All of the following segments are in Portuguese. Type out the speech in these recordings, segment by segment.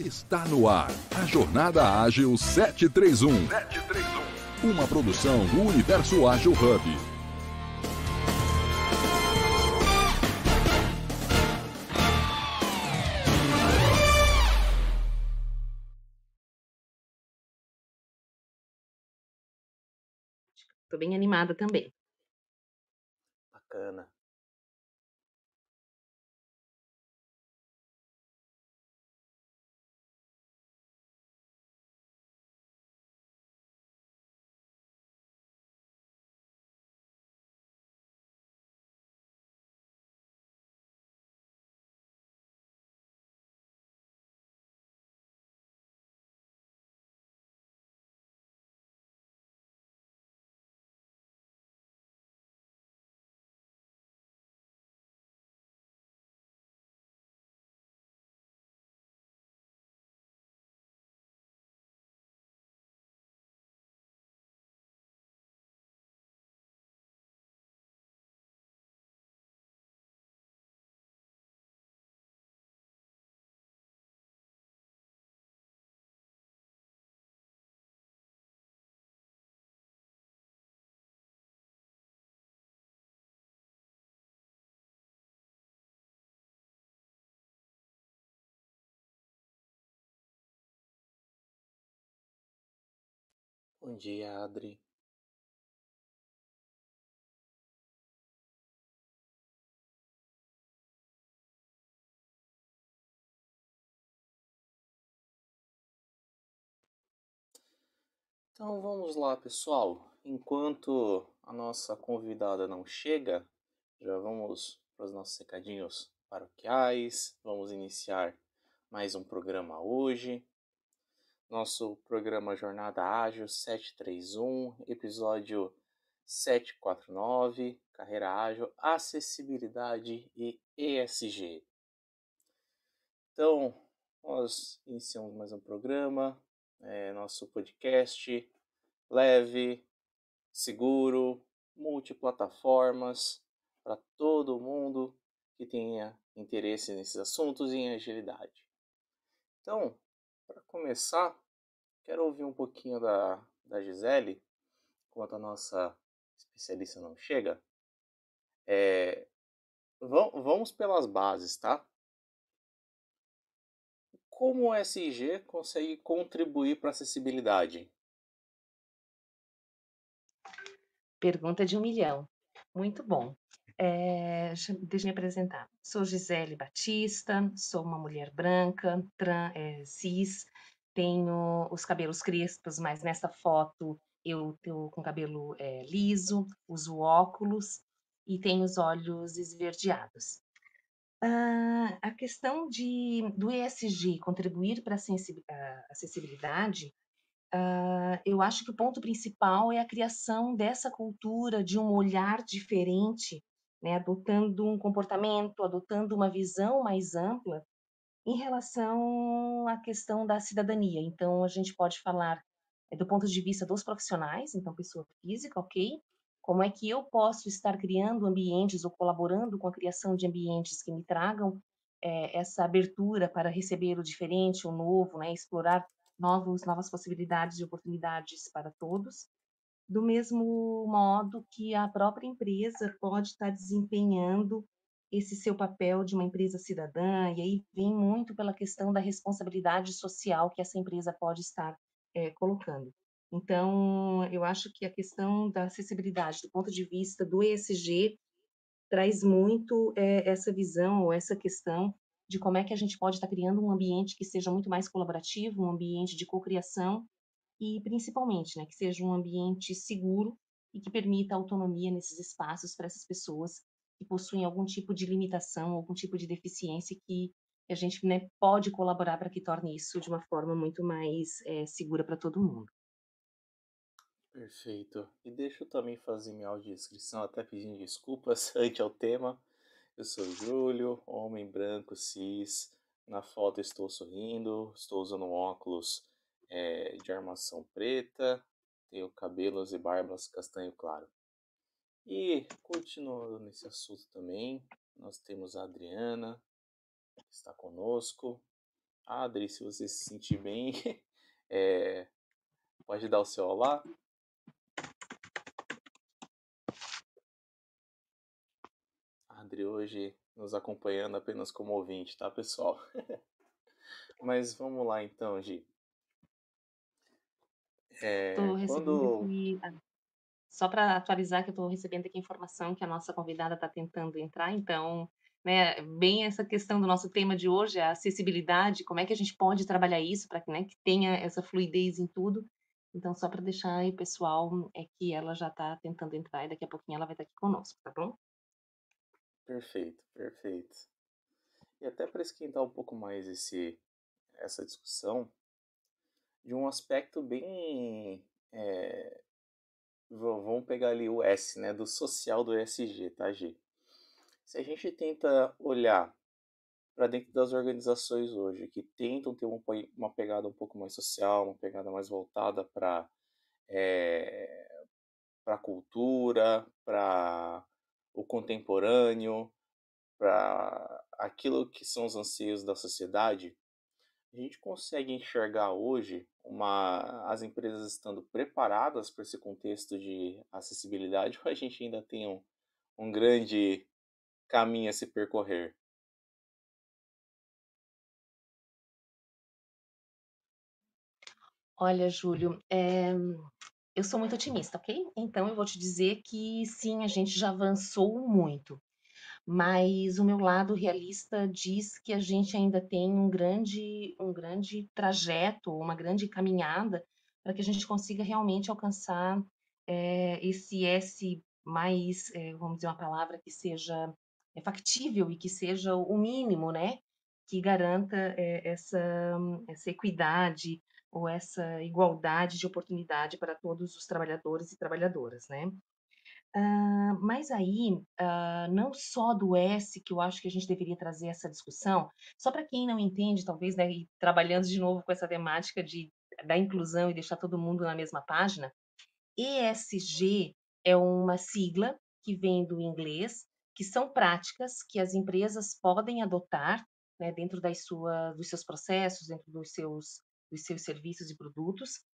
Está no ar a Jornada Ágil 731. 731. Uma produção do Universo Ágil Hub. Estou bem animada também. Bacana. Bom dia, Adri. Então vamos lá, pessoal. Enquanto a nossa convidada não chega, já vamos para os nossos recadinhos paroquiais. Vamos iniciar mais um programa hoje nosso programa Jornada Ágil 731, episódio 749, Carreira Ágil, Acessibilidade e ESG. Então, nós iniciamos mais um programa, é, nosso podcast leve, seguro, multiplataformas, para todo mundo que tenha interesse nesses assuntos e em agilidade. Então, para começar, Quero ouvir um pouquinho da, da Gisele, enquanto a nossa especialista não chega. É, vamos pelas bases, tá? Como o SIG consegue contribuir para a acessibilidade? Pergunta de um milhão. Muito bom. É, deixa eu me apresentar. Sou Gisele Batista, sou uma mulher branca, trans, é, cis, tenho os cabelos crespos, mas nessa foto eu estou com cabelo é, liso, uso óculos e tenho os olhos esverdeados. Uh, a questão de, do ESG contribuir para a acessibilidade, uh, eu acho que o ponto principal é a criação dessa cultura de um olhar diferente, né, adotando um comportamento, adotando uma visão mais ampla em relação à questão da cidadania, então a gente pode falar é, do ponto de vista dos profissionais, então pessoa física, ok? Como é que eu posso estar criando ambientes ou colaborando com a criação de ambientes que me tragam é, essa abertura para receber o diferente, o novo, né? Explorar novos, novas possibilidades e oportunidades para todos. Do mesmo modo que a própria empresa pode estar desempenhando esse seu papel de uma empresa cidadã, e aí vem muito pela questão da responsabilidade social que essa empresa pode estar é, colocando. Então, eu acho que a questão da acessibilidade, do ponto de vista do ESG, traz muito é, essa visão ou essa questão de como é que a gente pode estar criando um ambiente que seja muito mais colaborativo, um ambiente de cocriação e, principalmente, né, que seja um ambiente seguro e que permita autonomia nesses espaços para essas pessoas que possuem algum tipo de limitação, algum tipo de deficiência que a gente né, pode colaborar para que torne isso de uma forma muito mais é, segura para todo mundo. Perfeito. E deixa eu também fazer minha audiodescrição, até pedindo desculpas ante ao tema. Eu sou Júlio, homem branco, cis. Na foto estou sorrindo, estou usando óculos é, de armação preta, tenho cabelos e barbas castanho claro. E continuando nesse assunto também, nós temos a Adriana, que está conosco. Adri, se você se sentir bem, é, pode dar o seu olá. Adri hoje nos acompanhando apenas como ouvinte, tá, pessoal? Mas vamos lá então, Gi. É, quando... só para atualizar que eu estou recebendo aqui informação que a nossa convidada está tentando entrar, então, né, bem essa questão do nosso tema de hoje, a acessibilidade, como é que a gente pode trabalhar isso para que, né, que tenha essa fluidez em tudo. Então, só para deixar aí, pessoal, é que ela já está tentando entrar e daqui a pouquinho ela vai estar tá aqui conosco, tá bom? Perfeito, perfeito. E até para esquentar um pouco mais esse, essa discussão, de um aspecto bem. É, vamos pegar ali o S, né? Do social do ESG, tá, G? Se a gente tenta olhar para dentro das organizações hoje, que tentam ter uma, pegada um pouco mais social, uma pegada mais voltada para é, para a cultura, para o contemporâneo, para aquilo que são os anseios da sociedade, a gente consegue enxergar hoje uma, as empresas estando preparadas para esse contexto de acessibilidade ou a gente ainda tem um, um grande caminho a se percorrer? Olha, Júlio, é, eu sou muito otimista, ok? Então eu vou te dizer que sim, a gente já avançou muito, mas o meu lado realista diz que a gente ainda tem um grande, um grande trajeto, uma grande caminhada para que a gente consiga realmente alcançar é, esse S mais, é, vamos dizer uma palavra que seja é, factível e que seja o mínimo, né? Que garanta essa, essa equidade, ou essa igualdade de oportunidade para todos os trabalhadores e trabalhadoras, né? Mas aí, não só do S que eu acho que a gente deveria trazer essa discussão, só para quem não entende, talvez, né, e trabalhando de novo com essa temática de, da inclusão e deixar todo mundo na mesma página, ESG é uma sigla que vem do inglês, que são práticas que as empresas podem adotar né, dentro das sua, dos seus processos, dentro dos seus dos seus serviços e produtos,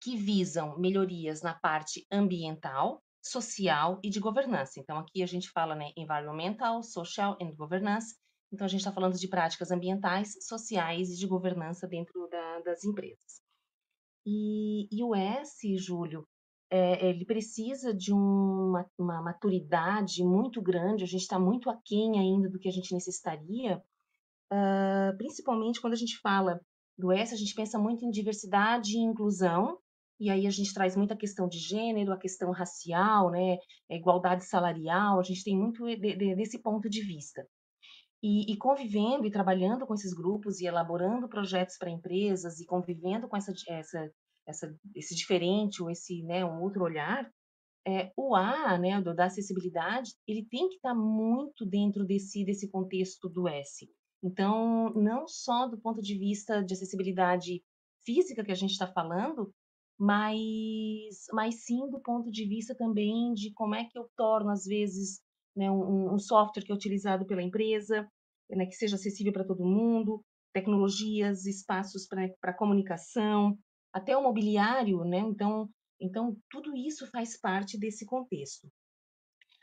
que visam melhorias na parte ambiental, social e de governança. Então, aqui a gente fala né, environmental, social and governance. Então, a gente está falando de práticas ambientais, sociais e de governança dentro da, das empresas. E, e, o S, Júlio, é, ele precisa de uma, uma maturidade muito grande, a gente está muito aquém ainda do que a gente necessitaria, uh, principalmente quando a gente fala do S, a gente pensa muito em diversidade e inclusão, e aí a gente traz muita questão de gênero, a questão racial, né, a igualdade salarial, a gente tem muito de, de, desse ponto de vista. E, e, convivendo e trabalhando com esses grupos e elaborando projetos para empresas e convivendo com essa, essa, essa, esse diferente ou esse né, um outro olhar, é, o A, né, da acessibilidade, ele tem que estar tá muito dentro desse, desse contexto do S. Então, não só do ponto de vista de acessibilidade física que a gente está falando, mas, mas sim do ponto de vista também de como é que eu torno, às vezes, né, um, um software que é utilizado pela empresa, né, que seja acessível para todo mundo, tecnologias, espaços para comunicação, até o mobiliário, né? Então, então, tudo isso faz parte desse contexto.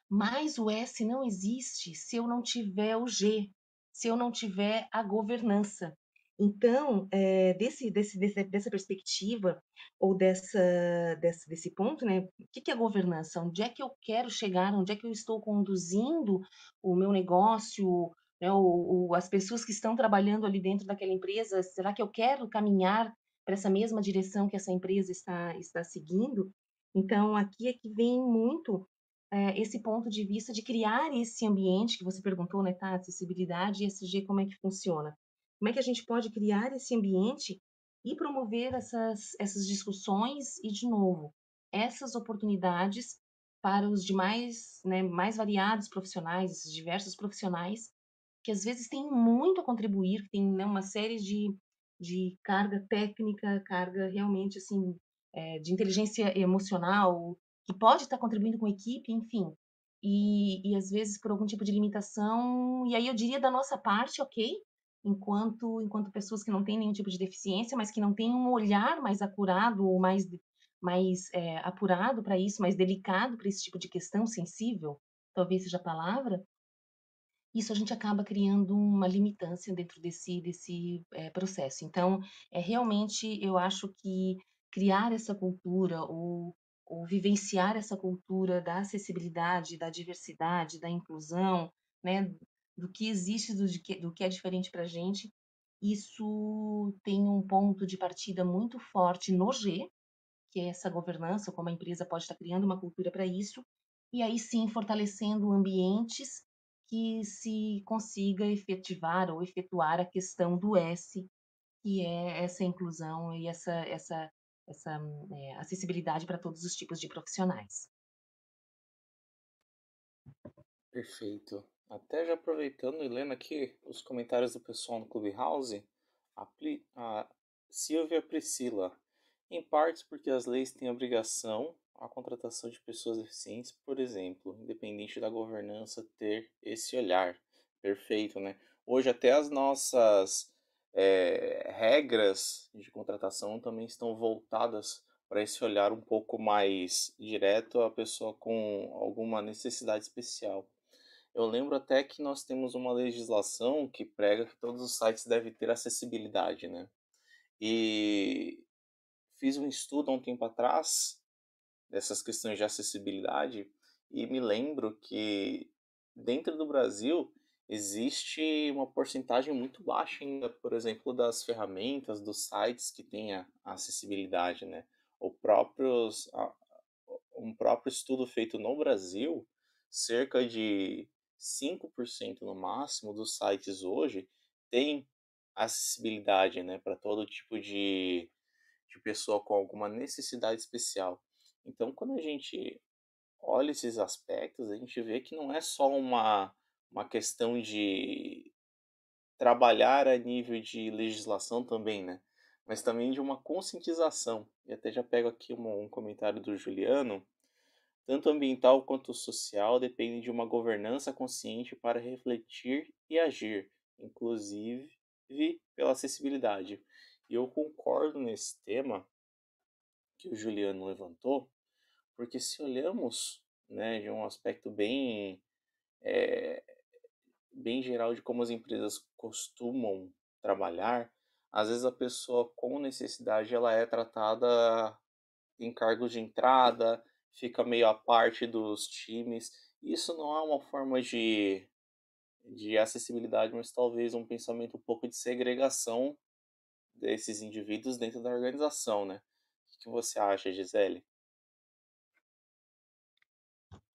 Mas o S não existe se eu não tiver o G, se eu não tiver a governança. Então, é, desse, desse, dessa perspectiva, ou dessa, desse, desse ponto, né, o que é governança? Onde é que eu quero chegar? Onde é que eu estou conduzindo o meu negócio? Né, ou, ou as pessoas que estão trabalhando ali dentro daquela empresa? Será que eu quero caminhar para essa mesma direção que essa empresa está, está seguindo? Então, aqui é que vem muito é, esse ponto de vista de criar esse ambiente que você perguntou, né, tá? Acessibilidade e ESG, como é que funciona? Como é que a gente pode criar esse ambiente e promover essas, essas discussões e, de novo, essas oportunidades para os demais, né, mais variados profissionais, esses diversos profissionais, que às vezes têm muito a contribuir, que têm né, uma série de, de carga técnica, carga realmente, assim, é, de inteligência emocional, que pode estar contribuindo com a equipe, enfim. E, e às vezes por algum tipo de limitação, e aí eu diria da nossa parte, ok, enquanto enquanto pessoas que não têm nenhum tipo de deficiência, mas que não têm um olhar mais acurado ou mais mais é, apurado para isso, mais delicado para esse tipo de questão, sensível, talvez seja a palavra, isso a gente acaba criando uma limitância dentro desse, desse é, processo. Então, é realmente, eu acho que criar essa cultura ou, ou vivenciar essa cultura da acessibilidade, da diversidade, da inclusão, né, do que existe, do, do que é diferente para a gente, isso tem um ponto de partida muito forte no G, que é essa governança, como a empresa pode estar criando uma cultura para isso, e aí sim fortalecendo ambientes que se consiga efetivar ou efetuar a questão do S, que é essa inclusão e essa, essa, essa é, acessibilidade para todos os tipos de profissionais. Perfeito. Até já aproveitando e lendo aqui os comentários do pessoal no Clubhouse, a, a Silvia Priscila, em partes porque as leis têm obrigação a contratação de pessoas eficientes, por exemplo, independente da governança ter esse olhar. Perfeito, né? Hoje até as nossas é, regras de contratação também estão voltadas para esse olhar um pouco mais direto à pessoa com alguma necessidade especial. Eu lembro até que nós temos uma legislação que prega que todos os sites devem ter acessibilidade, né? E fiz um estudo há um tempo atrás dessas questões de acessibilidade e me lembro que dentro do Brasil existe uma porcentagem muito baixa ainda, por exemplo, das ferramentas, dos sites que têm a acessibilidade, né? O próprios, um próprio estudo feito no Brasil, cerca de 5% no máximo dos sites hoje tem acessibilidade, né, para todo tipo de, de pessoa com alguma necessidade especial. Então, quando a gente olha esses aspectos, a gente vê que não é só uma, uma questão de trabalhar a nível de legislação também, né? Mas também de uma conscientização. E até já pego aqui um, um comentário do Juliano. Tanto ambiental quanto social dependem de uma governança consciente para refletir e agir, inclusive pela acessibilidade. E eu concordo nesse tema que o Juliano levantou, porque se olhamos né, de um aspecto bem, é, bem geral de como as empresas costumam trabalhar, às vezes a pessoa com necessidade ela é tratada em cargos de entrada, fica meio à parte dos times. Isso não é uma forma de, de acessibilidade, mas talvez um pensamento um pouco de segregação desses indivíduos dentro da organização, né? O que você acha, Gisele?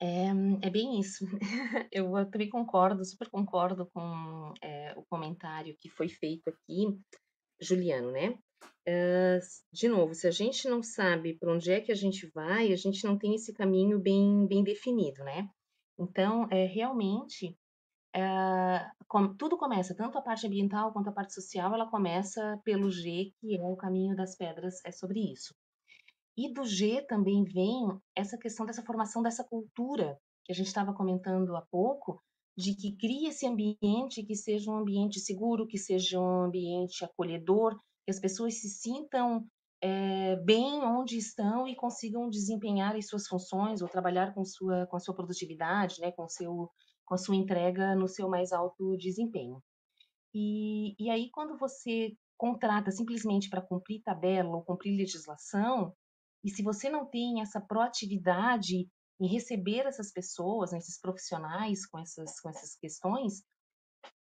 É, é bem isso. Eu também concordo, super concordo com é, o comentário que foi feito aqui, Juliano, né? De novo, se a gente não sabe para onde é que a gente vai, a gente não tem esse caminho bem, bem definido, né? Então, é, realmente, uh, com, tudo começa, tanto a parte ambiental quanto a parte social, ela começa pelo G, que é o caminho das pedras, é sobre isso. E do G também vem essa questão dessa formação dessa cultura que a gente estava comentando há pouco, de que cria esse ambiente que seja um ambiente seguro, que seja um ambiente acolhedor, que as pessoas se sintam é, bem onde estão e consigam desempenhar as suas funções ou trabalhar com sua com a sua produtividade, né, com seu com a sua entrega no seu mais alto desempenho. E, e aí quando você contrata simplesmente para cumprir tabela ou cumprir legislação, e se você não tem essa proatividade em receber essas pessoas, né, esses profissionais com essas, com essas questões,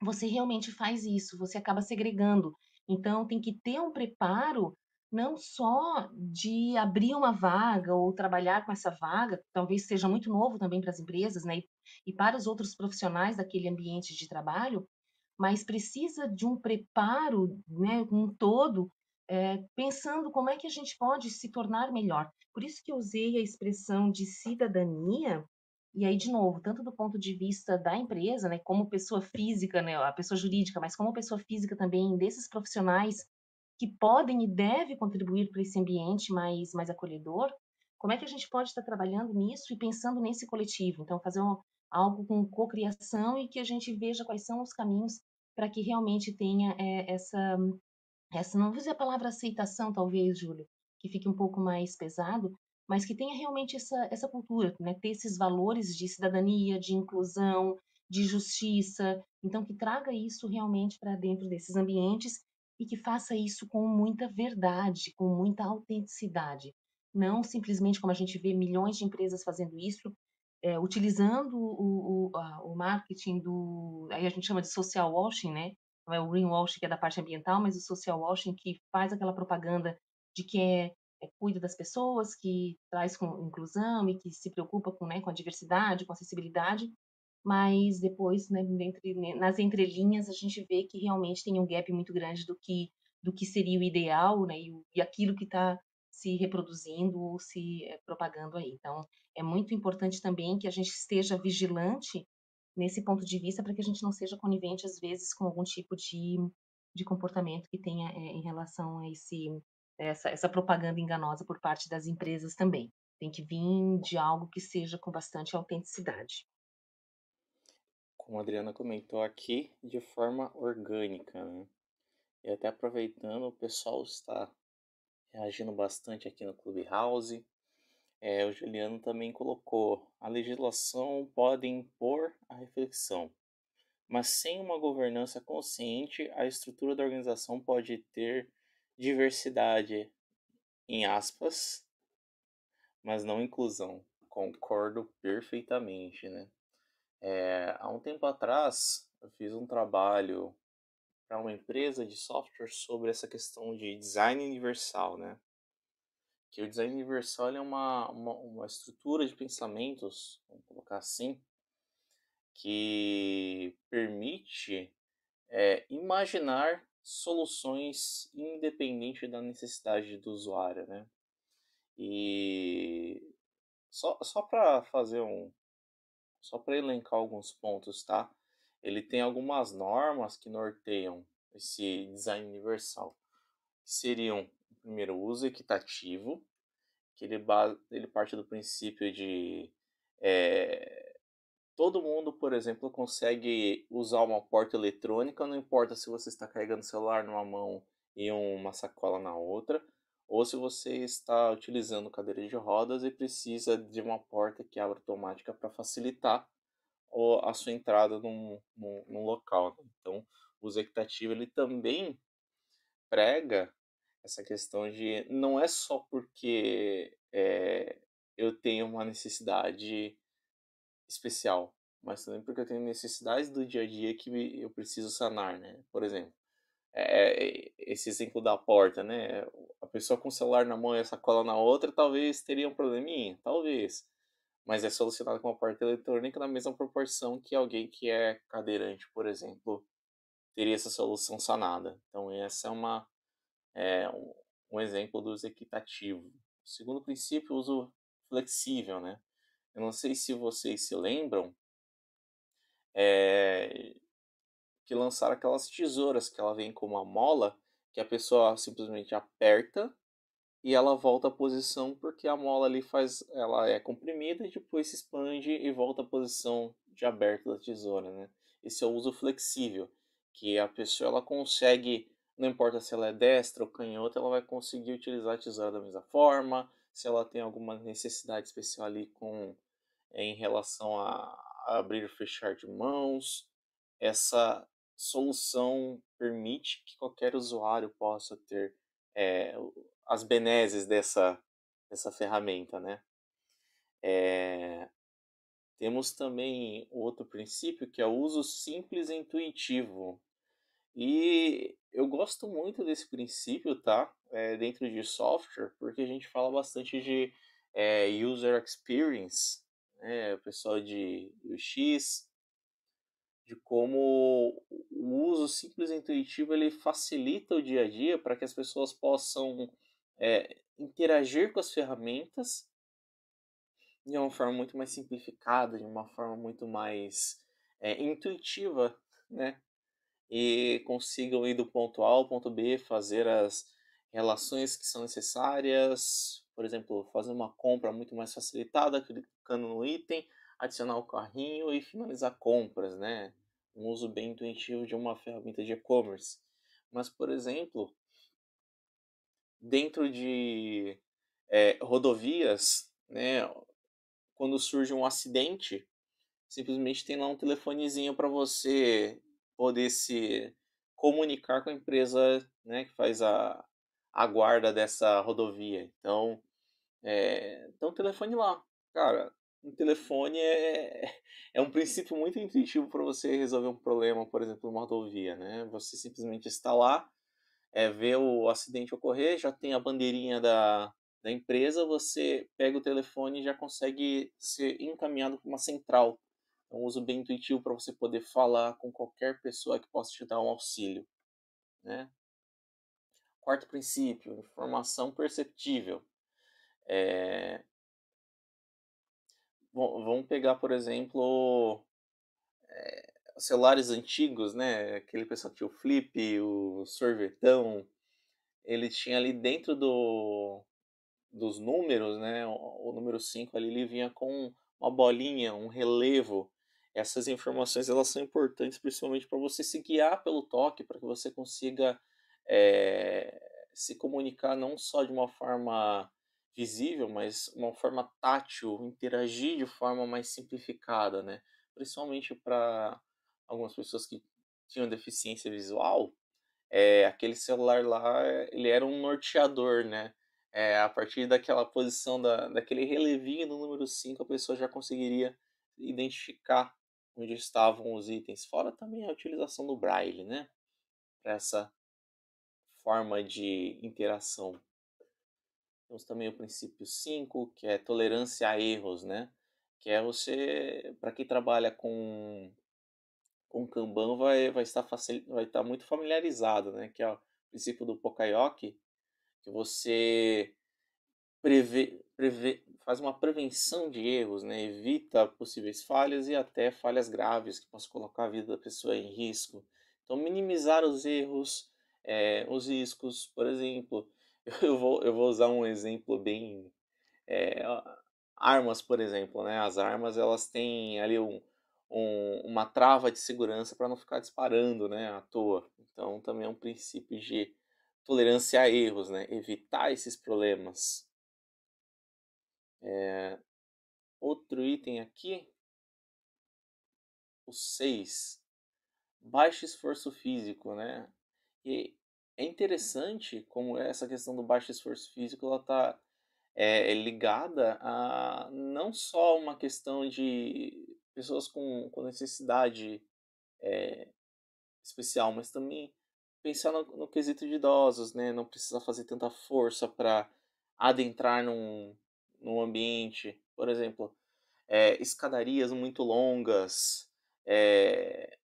você realmente faz isso, você acaba segregando. Então, tem que ter um preparo não só de abrir uma vaga ou trabalhar com essa vaga, talvez seja muito novo também para as empresas, né, e, para os outros profissionais daquele ambiente de trabalho, mas precisa de um preparo, né, um todo é, pensando como é que a gente pode se tornar melhor. Por isso que eu usei a expressão de cidadania, e aí, de novo, tanto do ponto de vista da empresa, né, como pessoa física, né, a pessoa jurídica, mas como pessoa física também, desses profissionais que podem e devem contribuir para esse ambiente mais, mais acolhedor, como é que a gente pode estar trabalhando nisso e pensando nesse coletivo? Então, fazer um, algo com cocriação e que a gente veja quais são os caminhos para que realmente tenha é, essa, essa, não vou dizer a palavra aceitação, talvez, Júlio, que fique um pouco mais pesado, mas que tenha realmente essa, essa cultura, né? ter esses valores de cidadania, de inclusão, de justiça, então que traga isso realmente para dentro desses ambientes e que faça isso com muita verdade, com muita autenticidade. Não simplesmente como a gente vê milhões de empresas fazendo isso, é, utilizando o, o, a, o marketing do. Aí a gente chama de social washing, né? Não é o greenwashing que é da parte ambiental, mas o social washing que faz aquela propaganda de que é, cuida das pessoas, que traz com inclusão e que se preocupa com, né, com a diversidade, com a acessibilidade, mas depois, né, entre, né, nas entrelinhas, a gente vê que realmente tem um gap muito grande do que do que seria o ideal, né, e, e aquilo que está se reproduzindo ou se é, propagando aí. Então, é muito importante também que a gente esteja vigilante nesse ponto de vista para que a gente não seja conivente às vezes com algum tipo de, de comportamento que tenha é, em relação a esse essa, essa propaganda enganosa por parte das empresas também. Tem que vir de algo que seja com bastante autenticidade como a Adriana comentou aqui, de forma orgânica, né? E até aproveitando, o pessoal está reagindo bastante aqui no Clubhouse. É, o Juliano também colocou: a legislação pode impor a reflexão, mas sem uma governança consciente, a estrutura da organização pode ter diversidade, em aspas, mas não inclusão. Concordo perfeitamente, né? É, há um tempo atrás, eu fiz um trabalho para uma empresa de software sobre essa questão de design universal, né? Que o design universal é uma, uma, uma estrutura de pensamentos, vamos colocar assim, que permite é, imaginar soluções independente da necessidade do usuário, né? E só, só para fazer um, só para elencar alguns pontos, tá? Ele tem algumas normas que norteiam esse design universal. Que seriam, primeiro, o uso equitativo, que ele, ele parte do princípio de é, todo mundo, por exemplo, consegue usar uma porta eletrônica, não importa se você está carregando o celular numa mão e uma sacola na outra, ou se você está utilizando cadeira de rodas e precisa de uma porta que abra automática para facilitar a sua entrada num, num, num local. Né? Então, o uso equitativo ele também prega essa questão de não é só porque é, eu tenho uma necessidade especial, mas também porque eu tenho necessidades do dia a dia que eu preciso sanar, né? Por exemplo, é, esse exemplo da porta, né? A pessoa com o celular na mão e a sacola na outra, talvez teria um probleminha, talvez. Mas é solucionado com a porta eletrônica na mesma proporção que alguém que é cadeirante, por exemplo, teria essa solução sanada. Então, essa é uma é, um, exemplo do uso equitativo. Segundo princípio, uso flexível, né? Eu não sei se vocês se lembram, é, que lançaram aquelas tesouras que ela vem com uma mola que a pessoa simplesmente aperta e ela volta à posição porque a mola ali faz ela é comprimida e depois se expande e volta à posição de aberto da tesoura, né? Esse é o uso flexível, que a pessoa ela consegue, não importa se ela é destra ou canhota, ela vai conseguir utilizar a tesoura da mesma forma, se ela tem alguma necessidade especial ali com em relação a, a abrir e fechar de mãos, essa solução permite que qualquer usuário possa ter é, as benesses dessa, dessa ferramenta, né? É, temos também outro princípio que é o uso simples e intuitivo. E eu gosto muito desse princípio, tá? É, dentro de software, porque a gente fala bastante de é, user experience, né? o pessoal de UX, de como o uso simples e intuitivo ele facilita o dia a dia para que as pessoas possam é, interagir com as ferramentas de uma forma muito mais simplificada, de uma forma muito mais é, intuitiva, né? E consigam ir do ponto A ao ponto B, fazer as relações que são necessárias, por exemplo, fazer uma compra muito mais facilitada, clicando no item, adicionar o carrinho e finalizar compras, né? um uso bem intuitivo de uma ferramenta de e-commerce. Mas, por exemplo, dentro de é, rodovias, né, quando surge um acidente, simplesmente tem lá um telefonezinho para você poder se comunicar com a empresa né, que faz a, a guarda dessa rodovia. Então, é, então telefone lá. Cara, um telefone é, é um princípio muito intuitivo para você resolver um problema, por exemplo, numa rodovia. Né? Você simplesmente está lá, é, vê o acidente ocorrer, já tem a bandeirinha da, da empresa, você pega o telefone e já consegue ser encaminhado para uma central. É um uso bem intuitivo para você poder falar com qualquer pessoa que possa te dar um auxílio. Né? Quarto princípio, informação perceptível. É... Bom, vamos pegar, por exemplo, é... celulares antigos, né? Aquele pessoal que tinha o flip, o sorvetão. Ele tinha ali dentro do, dos números, né? O, o número 5 ali ele vinha com uma bolinha, um relevo. Essas informações elas são importantes principalmente para você se guiar pelo toque, para que você consiga é, se comunicar não só de uma forma visível, mas uma forma tátil, interagir de forma mais simplificada, né? Principalmente para algumas pessoas que tinham deficiência visual, é, aquele celular lá, ele era um norteador, né? É, a partir daquela posição, da, daquele relevinho no número 5, a pessoa já conseguiria identificar onde estavam os itens. Fora também a utilização do braille, né? Para essa forma de interação. Temos também o princípio 5, que é tolerância a erros, né? Que é você, para quem trabalha com com Kanban, vai, vai, estar facil, vai estar muito familiarizado, né? Que é o princípio do Pokayoke, que você prevê, prevê, faz uma prevenção de erros, né? evita possíveis falhas e até falhas graves que possam colocar a vida da pessoa em risco. Então, minimizar os erros, é, os riscos, por exemplo, eu vou, eu vou usar um exemplo bem. É, armas, por exemplo, né? As armas elas têm ali um, um, uma trava de segurança para não ficar disparando, né, à toa. Então, também é um princípio de tolerância a erros, né? Evitar esses problemas. É, outro item aqui, o 6, baixo esforço físico, né? E é interessante como essa questão do baixo esforço físico ela está é, ligada a não só uma questão de pessoas com, com necessidade é, especial, mas também pensar no, no, quesito de idosos, né? Não precisa fazer tanta força para adentrar num, num ambiente. Por exemplo, é, escadarias muito longas, é,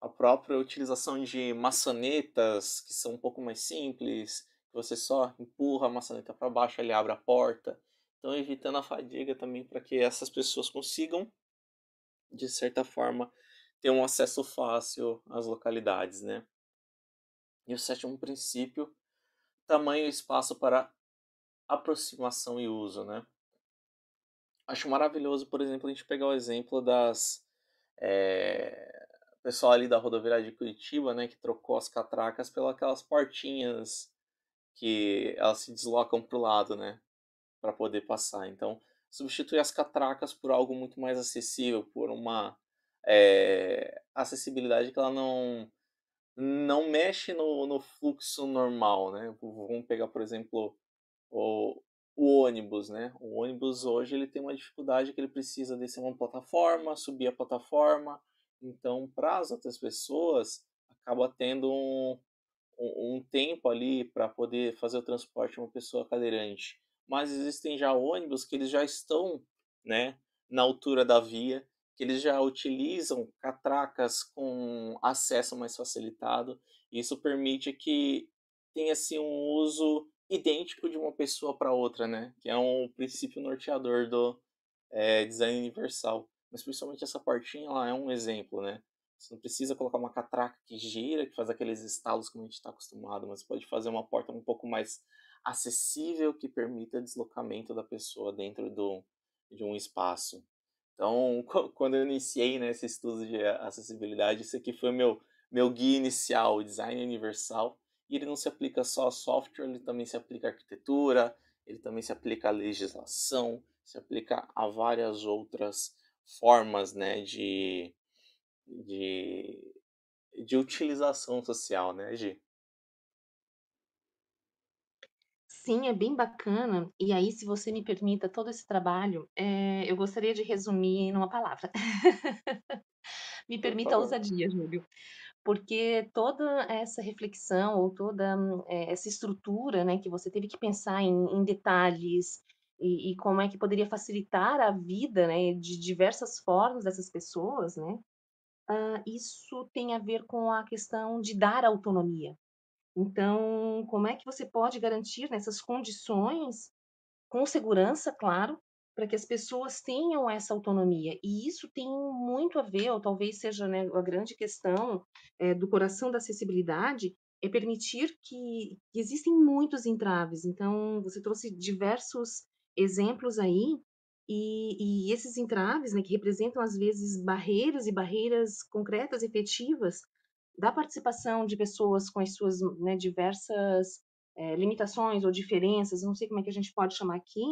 a própria utilização de maçanetas que são um pouco mais simples, você só empurra a maçaneta para baixo, ele abre a porta. Então, evitando a fadiga também para que essas pessoas consigam, de certa forma, ter um acesso fácil às localidades, né? E o sétimo princípio, tamanho e espaço para aproximação e uso, né? Acho maravilhoso, por exemplo, a gente pegar o exemplo das é, pessoal ali da rodoviária de Curitiba, né, que trocou as catracas pelas aquelas portinhas que elas se deslocam para o lado, né, para poder passar. Então, substituir as catracas por algo muito mais acessível, por uma é, acessibilidade que ela não não mexe no, no fluxo normal, né? Vamos pegar, por exemplo, o, o ônibus, né? O ônibus hoje ele tem uma dificuldade que ele precisa descer uma plataforma, subir a plataforma, então, para as outras pessoas, acaba tendo um, um, um tempo ali para poder fazer o transporte de uma pessoa cadeirante. Mas existem já ônibus que eles já estão né, na altura da via, que eles já utilizam catracas com acesso mais facilitado. Isso permite que tenha assim, um uso idêntico de uma pessoa para outra, né? Que é um princípio norteador do é, design universal. Mas principalmente essa portinha lá é um exemplo, né? Você não precisa colocar uma catraca que gira, que faz aqueles estalos como a gente está acostumado, mas pode fazer uma porta um pouco mais acessível que permita deslocamento da pessoa dentro do, de um espaço. Então, quando eu iniciei né, estudo de acessibilidade, isso aqui foi meu meu guia inicial, o design universal. E ele não se aplica só a software, ele também se aplica a arquitetura, ele também se aplica à legislação, se aplica a várias outras formas né, de, de, de utilização social, né, Gi? Sim, é bem bacana. E aí, se você me permita todo esse trabalho, é, eu gostaria de resumir numa palavra. me permita a ousadia, Júlio. Porque toda essa reflexão, ou toda é, essa estrutura, né, que você teve que pensar em, em detalhes, e, e, como é que poderia facilitar a vida, né, de diversas formas dessas pessoas, né, uh, isso tem a ver com a questão de dar autonomia, então, como é que você pode garantir nessas condições, com segurança, claro, para que as pessoas tenham essa autonomia? E isso tem muito a ver, ou talvez seja né, a grande questão é, do coração da acessibilidade, é permitir que, que existem muitos entraves. Então, você trouxe diversos exemplos aí, e, e esses entraves, né, que representam às vezes barreiras e barreiras concretas, efetivas, da participação de pessoas com as suas né, diversas é, limitações ou diferenças, não sei como é que a gente pode chamar aqui,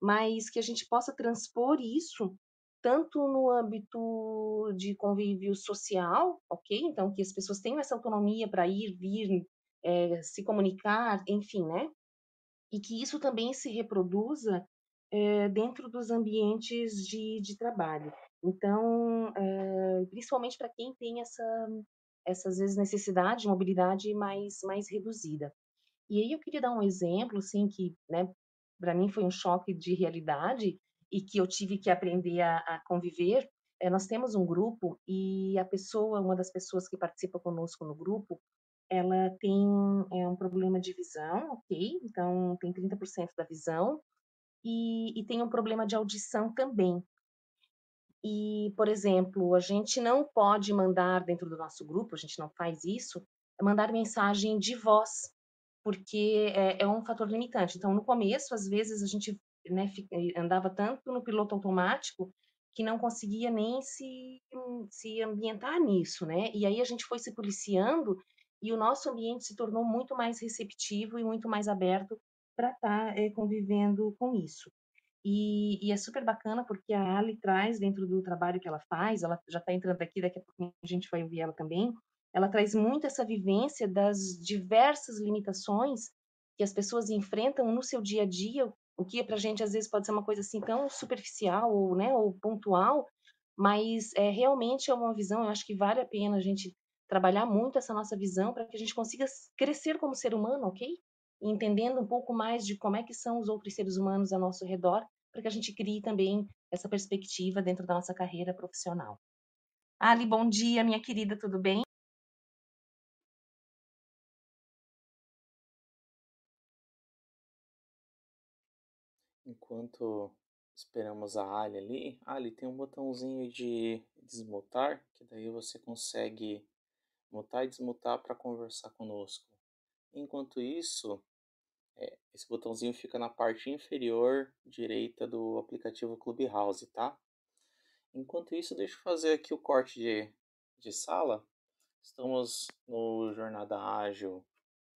mas que a gente possa transpor isso tanto no âmbito de convívio social, ok? Então, que as pessoas tenham essa autonomia para ir, vir, é, se comunicar, enfim, né? E que isso também se reproduza é, dentro dos ambientes de, de trabalho. Então, é, principalmente para quem tem essa essas vezes necessidade de mobilidade mais mais reduzida. E aí eu queria dar um exemplo, assim, que, né, para mim foi um choque de realidade e que eu tive que aprender a, a conviver. É, nós temos um grupo e a pessoa, uma das pessoas que participa conosco no grupo, ela tem é, um problema de visão, ok? Então tem 30% da visão e, e tem um problema de audição também. E, por exemplo, a gente não pode mandar dentro do nosso grupo, a gente não faz isso, mandar mensagem de voz, porque é, é um fator limitante. Então, no começo, às vezes, a gente né, andava tanto no piloto automático que não conseguia nem se, se ambientar nisso, né? E aí a gente foi se policiando e o nosso ambiente se tornou muito mais receptivo e muito mais aberto para estar tá, é, convivendo com isso. E, e, é super bacana porque a Ali traz dentro do trabalho que ela faz, ela já está entrando aqui, daqui a pouco a gente vai ouvir ela também. Ela traz muito essa vivência das diversas limitações que as pessoas enfrentam no seu dia a dia, o que para a gente às vezes pode ser uma coisa assim tão superficial ou, né, ou pontual, mas é realmente é uma visão. Eu acho que vale a pena a gente trabalhar muito essa nossa visão para que a gente consiga crescer como ser humano, ok? e entendendo um pouco mais de como é que são os outros seres humanos ao nosso redor, para que a gente crie também essa perspectiva dentro da nossa carreira profissional. Ali, bom dia, minha querida, tudo bem? Enquanto esperamos a Ali ali, Ali tem um botãozinho de desmutar, que daí você consegue mutar e desmutar para conversar conosco. Enquanto isso, é, esse botãozinho fica na parte inferior direita do aplicativo Clubhouse, tá? Enquanto isso, deixa eu fazer aqui o corte de, de sala. Estamos no Jornada Ágil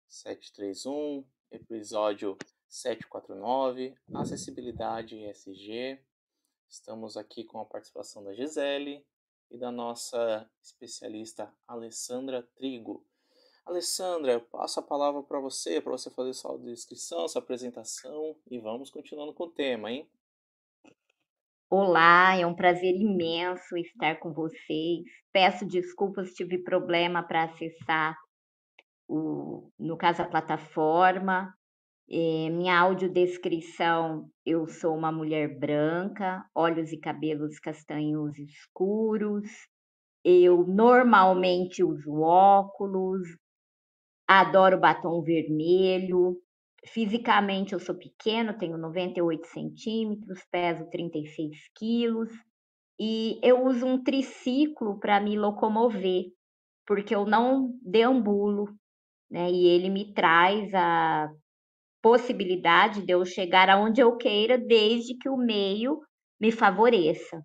731, episódio 749, Acessibilidade ESG. Estamos aqui com a participação da Gisele e da nossa especialista Alessandra Trigo. Alessandra, eu passo a palavra para você, para você fazer sua descrição, sua apresentação e vamos continuando com o tema, hein? Olá, é um prazer imenso estar com vocês. Peço desculpas, tive problema para acessar, o, no caso, a plataforma. É, minha audiodescrição, eu sou uma mulher branca, olhos e cabelos castanhos escuros. Eu normalmente uso óculos, adoro batom vermelho. Fisicamente eu sou pequeno, tenho 98 centímetros, peso 36 quilos e eu uso um triciclo para me locomover, porque eu não deambulo, né? E ele me traz a possibilidade de eu chegar aonde eu queira, desde que o meio me favoreça.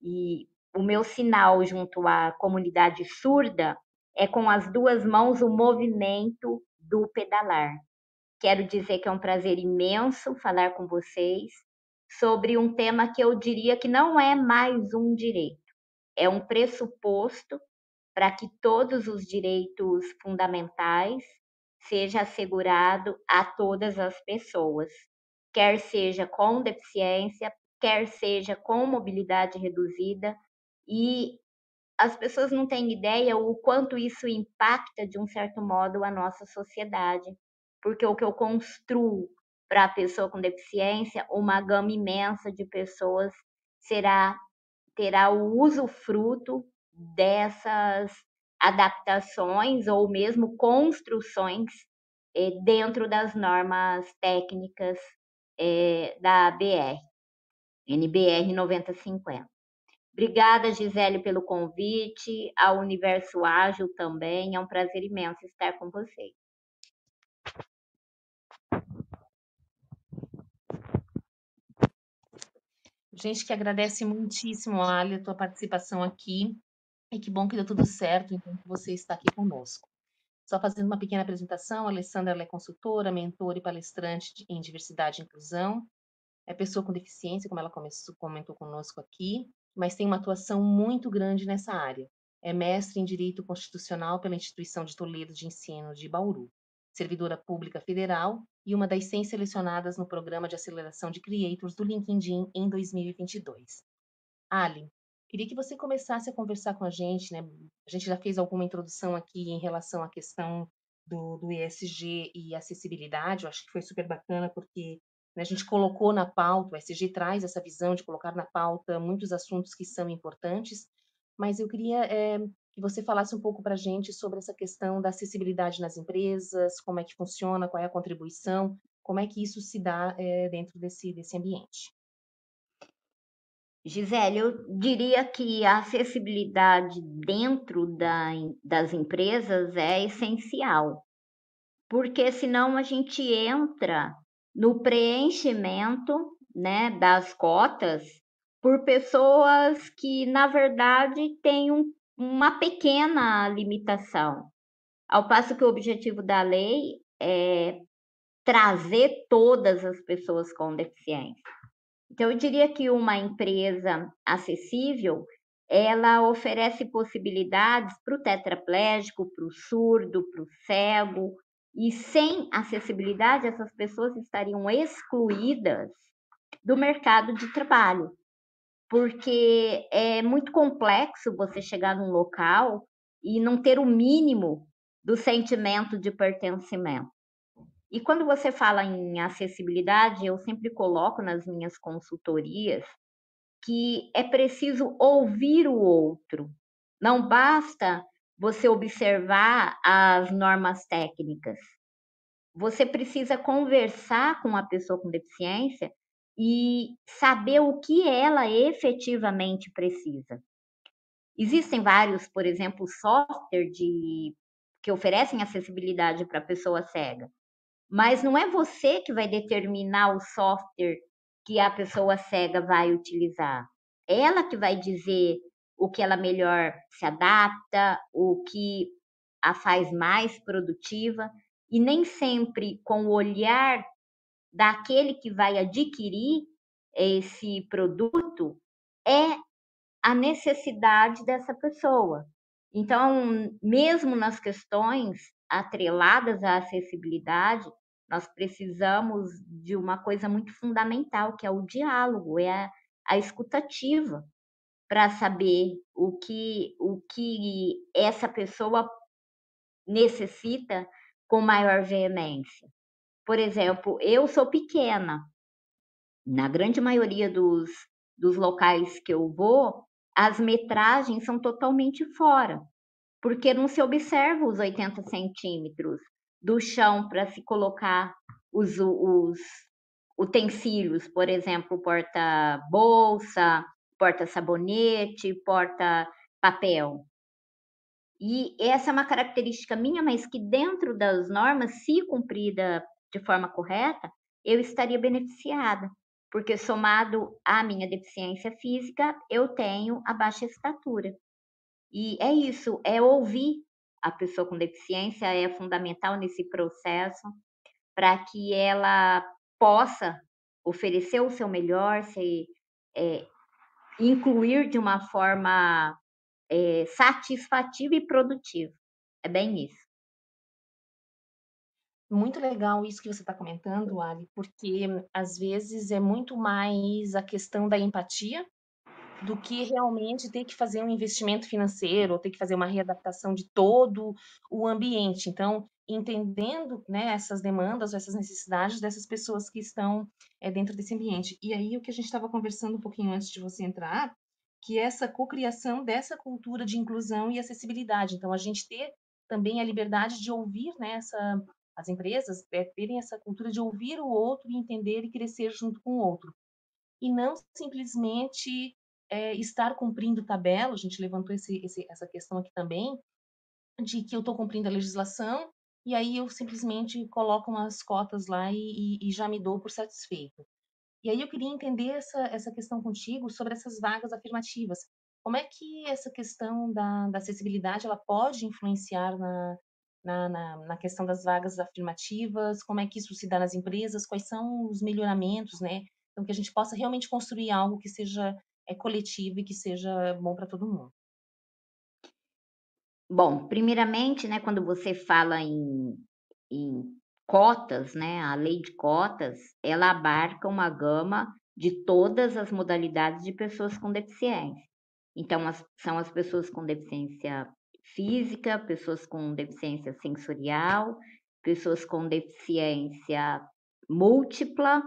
E o meu sinal junto à comunidade surda é com as duas mãos o movimento do pedalar. Quero dizer que é um prazer imenso falar com vocês sobre um tema que eu diria que não é mais um direito, é um pressuposto para que todos os direitos fundamentais seja assegurado a todas as pessoas, quer seja com deficiência, quer seja com mobilidade reduzida, e as pessoas não têm ideia o quanto isso impacta, de um certo modo, a nossa sociedade, porque o que eu construo para a pessoa com deficiência, uma gama imensa de pessoas será terá o usufruto dessas adaptações ou mesmo construções eh, dentro das normas técnicas eh, da BR, NBR 9050. Obrigada, Gisele, pelo convite, ao Universo Ágil também, é um prazer imenso estar com vocês. Gente que agradece muitíssimo, Ali, a tua participação aqui. E que bom que deu tudo certo, então, que você está aqui conosco. Só fazendo uma pequena apresentação, a Alessandra é consultora, mentora e palestrante em diversidade e inclusão. É pessoa com deficiência, como ela começou, comentou conosco aqui, mas tem uma atuação muito grande nessa área. É mestre em Direito Constitucional pela Instituição de Toledo de Ensino de Bauru, servidora pública federal e uma das 100 selecionadas no Programa de Aceleração de Creators do LinkedIn em 2022. Ali, Queria que você começasse a conversar com a gente, né? A gente já fez alguma introdução aqui em relação à questão do, do ESG e acessibilidade, eu acho que foi super bacana, porque né, a gente colocou na pauta, o ESG traz essa visão de colocar na pauta muitos assuntos que são importantes, mas eu queria é, que você falasse um pouco para a gente sobre essa questão da acessibilidade nas empresas, como é que funciona, qual é a contribuição, como é que isso se dá é, dentro desse, desse ambiente. Gisele, eu diria que a acessibilidade dentro da, das empresas é essencial, porque senão a gente entra no preenchimento né, das cotas por pessoas que, na verdade, têm um, uma pequena limitação. Ao passo que o objetivo da lei é trazer todas as pessoas com deficiência. Então, eu diria que uma empresa acessível, ela oferece possibilidades para o tetraplégico, para o surdo, para o cego, e sem acessibilidade, essas pessoas estariam excluídas do mercado de trabalho, porque é muito complexo você chegar num local e não ter o mínimo do sentimento de pertencimento. E quando você fala em acessibilidade, eu sempre coloco nas minhas consultorias que é preciso ouvir o outro. Não basta você observar as normas técnicas. Você precisa conversar com a pessoa com deficiência e saber o que ela efetivamente precisa. Existem vários, por exemplo, software de que oferecem acessibilidade para pessoa cega. Mas não é você que vai determinar o software que a pessoa cega vai utilizar. Ela que vai dizer o que ela melhor se adapta, o que a faz mais produtiva, e nem sempre com o olhar daquele que vai adquirir esse produto é a necessidade dessa pessoa. Então, mesmo nas questões atreladas à acessibilidade, nós precisamos de uma coisa muito fundamental, que é o diálogo, é a, a escutativa, para saber o que, o que essa pessoa necessita com maior veemência. Por exemplo, eu sou pequena. Na grande maioria dos, dos locais que eu vou, as metragens são totalmente fora, porque não se observa os 80 centímetros do chão para se colocar os, os utensílios, por exemplo, porta-bolsa, porta-sabonete, porta-papel. E essa é uma característica minha, mas que dentro das normas, se cumprida de forma correta, eu estaria beneficiada. porque somado à minha deficiência física, eu tenho a baixa estatura. E é isso, é ouvir a pessoa com deficiência, é fundamental nesse processo para que ela possa oferecer o seu melhor, se é, incluir de uma forma é, satisfativa e produtiva. É bem isso. Muito legal isso que você está comentando, Ali, porque às vezes é muito mais a questão da empatia do que realmente ter que fazer um investimento financeiro ou ter que fazer uma readaptação de todo o ambiente. Então, entendendo né, essas demandas, essas necessidades dessas pessoas que estão é, dentro desse ambiente. E aí, o que a gente estava conversando um pouquinho antes de você entrar, que é essa cocriação dessa cultura de inclusão e acessibilidade. Então, a gente ter também a liberdade de ouvir né, essa, as empresas é, terem essa cultura de ouvir o outro e entender e crescer junto com o outro. E não simplesmente é, estar cumprindo tabela, a gente levantou esse, esse, essa questão aqui também, de que eu estou cumprindo a legislação e aí eu simplesmente coloco umas cotas lá e, e, e, já me dou por satisfeito. E aí eu queria entender essa, essa questão contigo sobre essas vagas afirmativas. Como é que essa questão da, da acessibilidade ela pode influenciar na, na, na, na, questão das vagas afirmativas, como é que isso se dá nas empresas, quais são os melhoramentos, né? Então, que a gente possa realmente construir algo que seja é, coletivo e que seja bom para todo mundo. Bom, primeiramente, né, quando você fala em, em cotas, né, a lei de cotas, ela abarca uma gama de todas as modalidades de pessoas com deficiência. Então, as, são as pessoas com deficiência física, pessoas com deficiência sensorial, pessoas com deficiência múltipla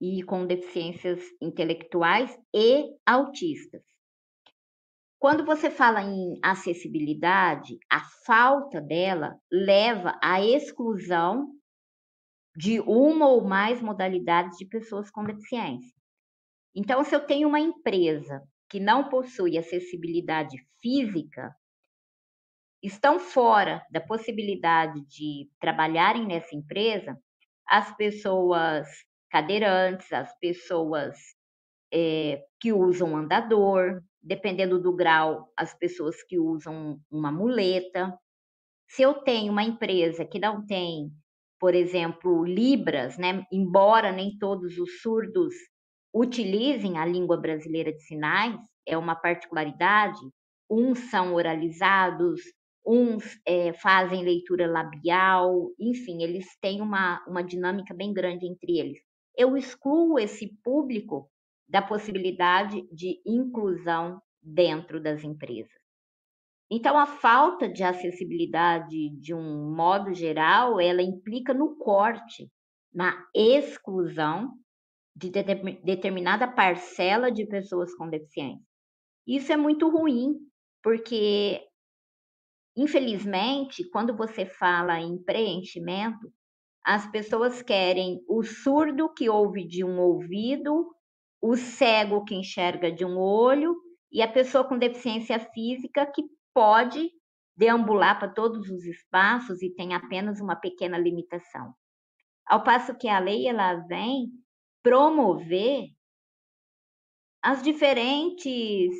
e com deficiências intelectuais e autistas. Quando você fala em acessibilidade, a falta dela leva à exclusão de uma ou mais modalidades de pessoas com deficiência. Então, se eu tenho uma empresa que não possui acessibilidade física, estão fora da possibilidade de trabalharem nessa empresa as pessoas cadeirantes, as pessoas é, que usam andador, dependendo do grau, as pessoas que usam uma muleta. Se eu tenho uma empresa que não tem, por exemplo, libras, né, embora nem todos os surdos utilizem a língua brasileira de sinais, é uma particularidade, uns são oralizados, uns é, fazem leitura labial, enfim, eles têm uma, uma dinâmica bem grande entre eles. Eu excluo esse público da possibilidade de inclusão dentro das empresas. Então, a falta de acessibilidade, de um modo geral, ela implica no corte, na exclusão de determinada parcela de pessoas com deficiência. Isso é muito ruim, porque Infelizmente, quando você fala em preenchimento, as pessoas querem o surdo que ouve de um ouvido, o cego que enxerga de um olho e a pessoa com deficiência física que pode deambular para todos os espaços e tem apenas uma pequena limitação. Ao passo que a lei ela vem promover as diferentes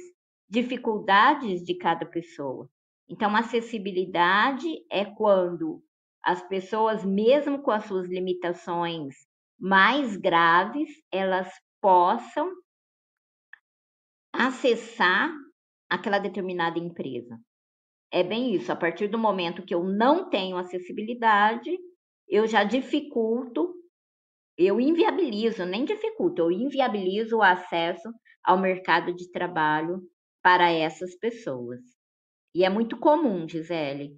dificuldades de cada pessoa. Então, acessibilidade é quando as pessoas, mesmo com as suas limitações mais graves, elas possam acessar aquela determinada empresa. É bem isso, a partir do momento que eu não tenho acessibilidade, eu já dificulto, eu inviabilizo, nem dificulto, eu inviabilizo o acesso ao mercado de trabalho para essas pessoas. E é muito comum, Gisele,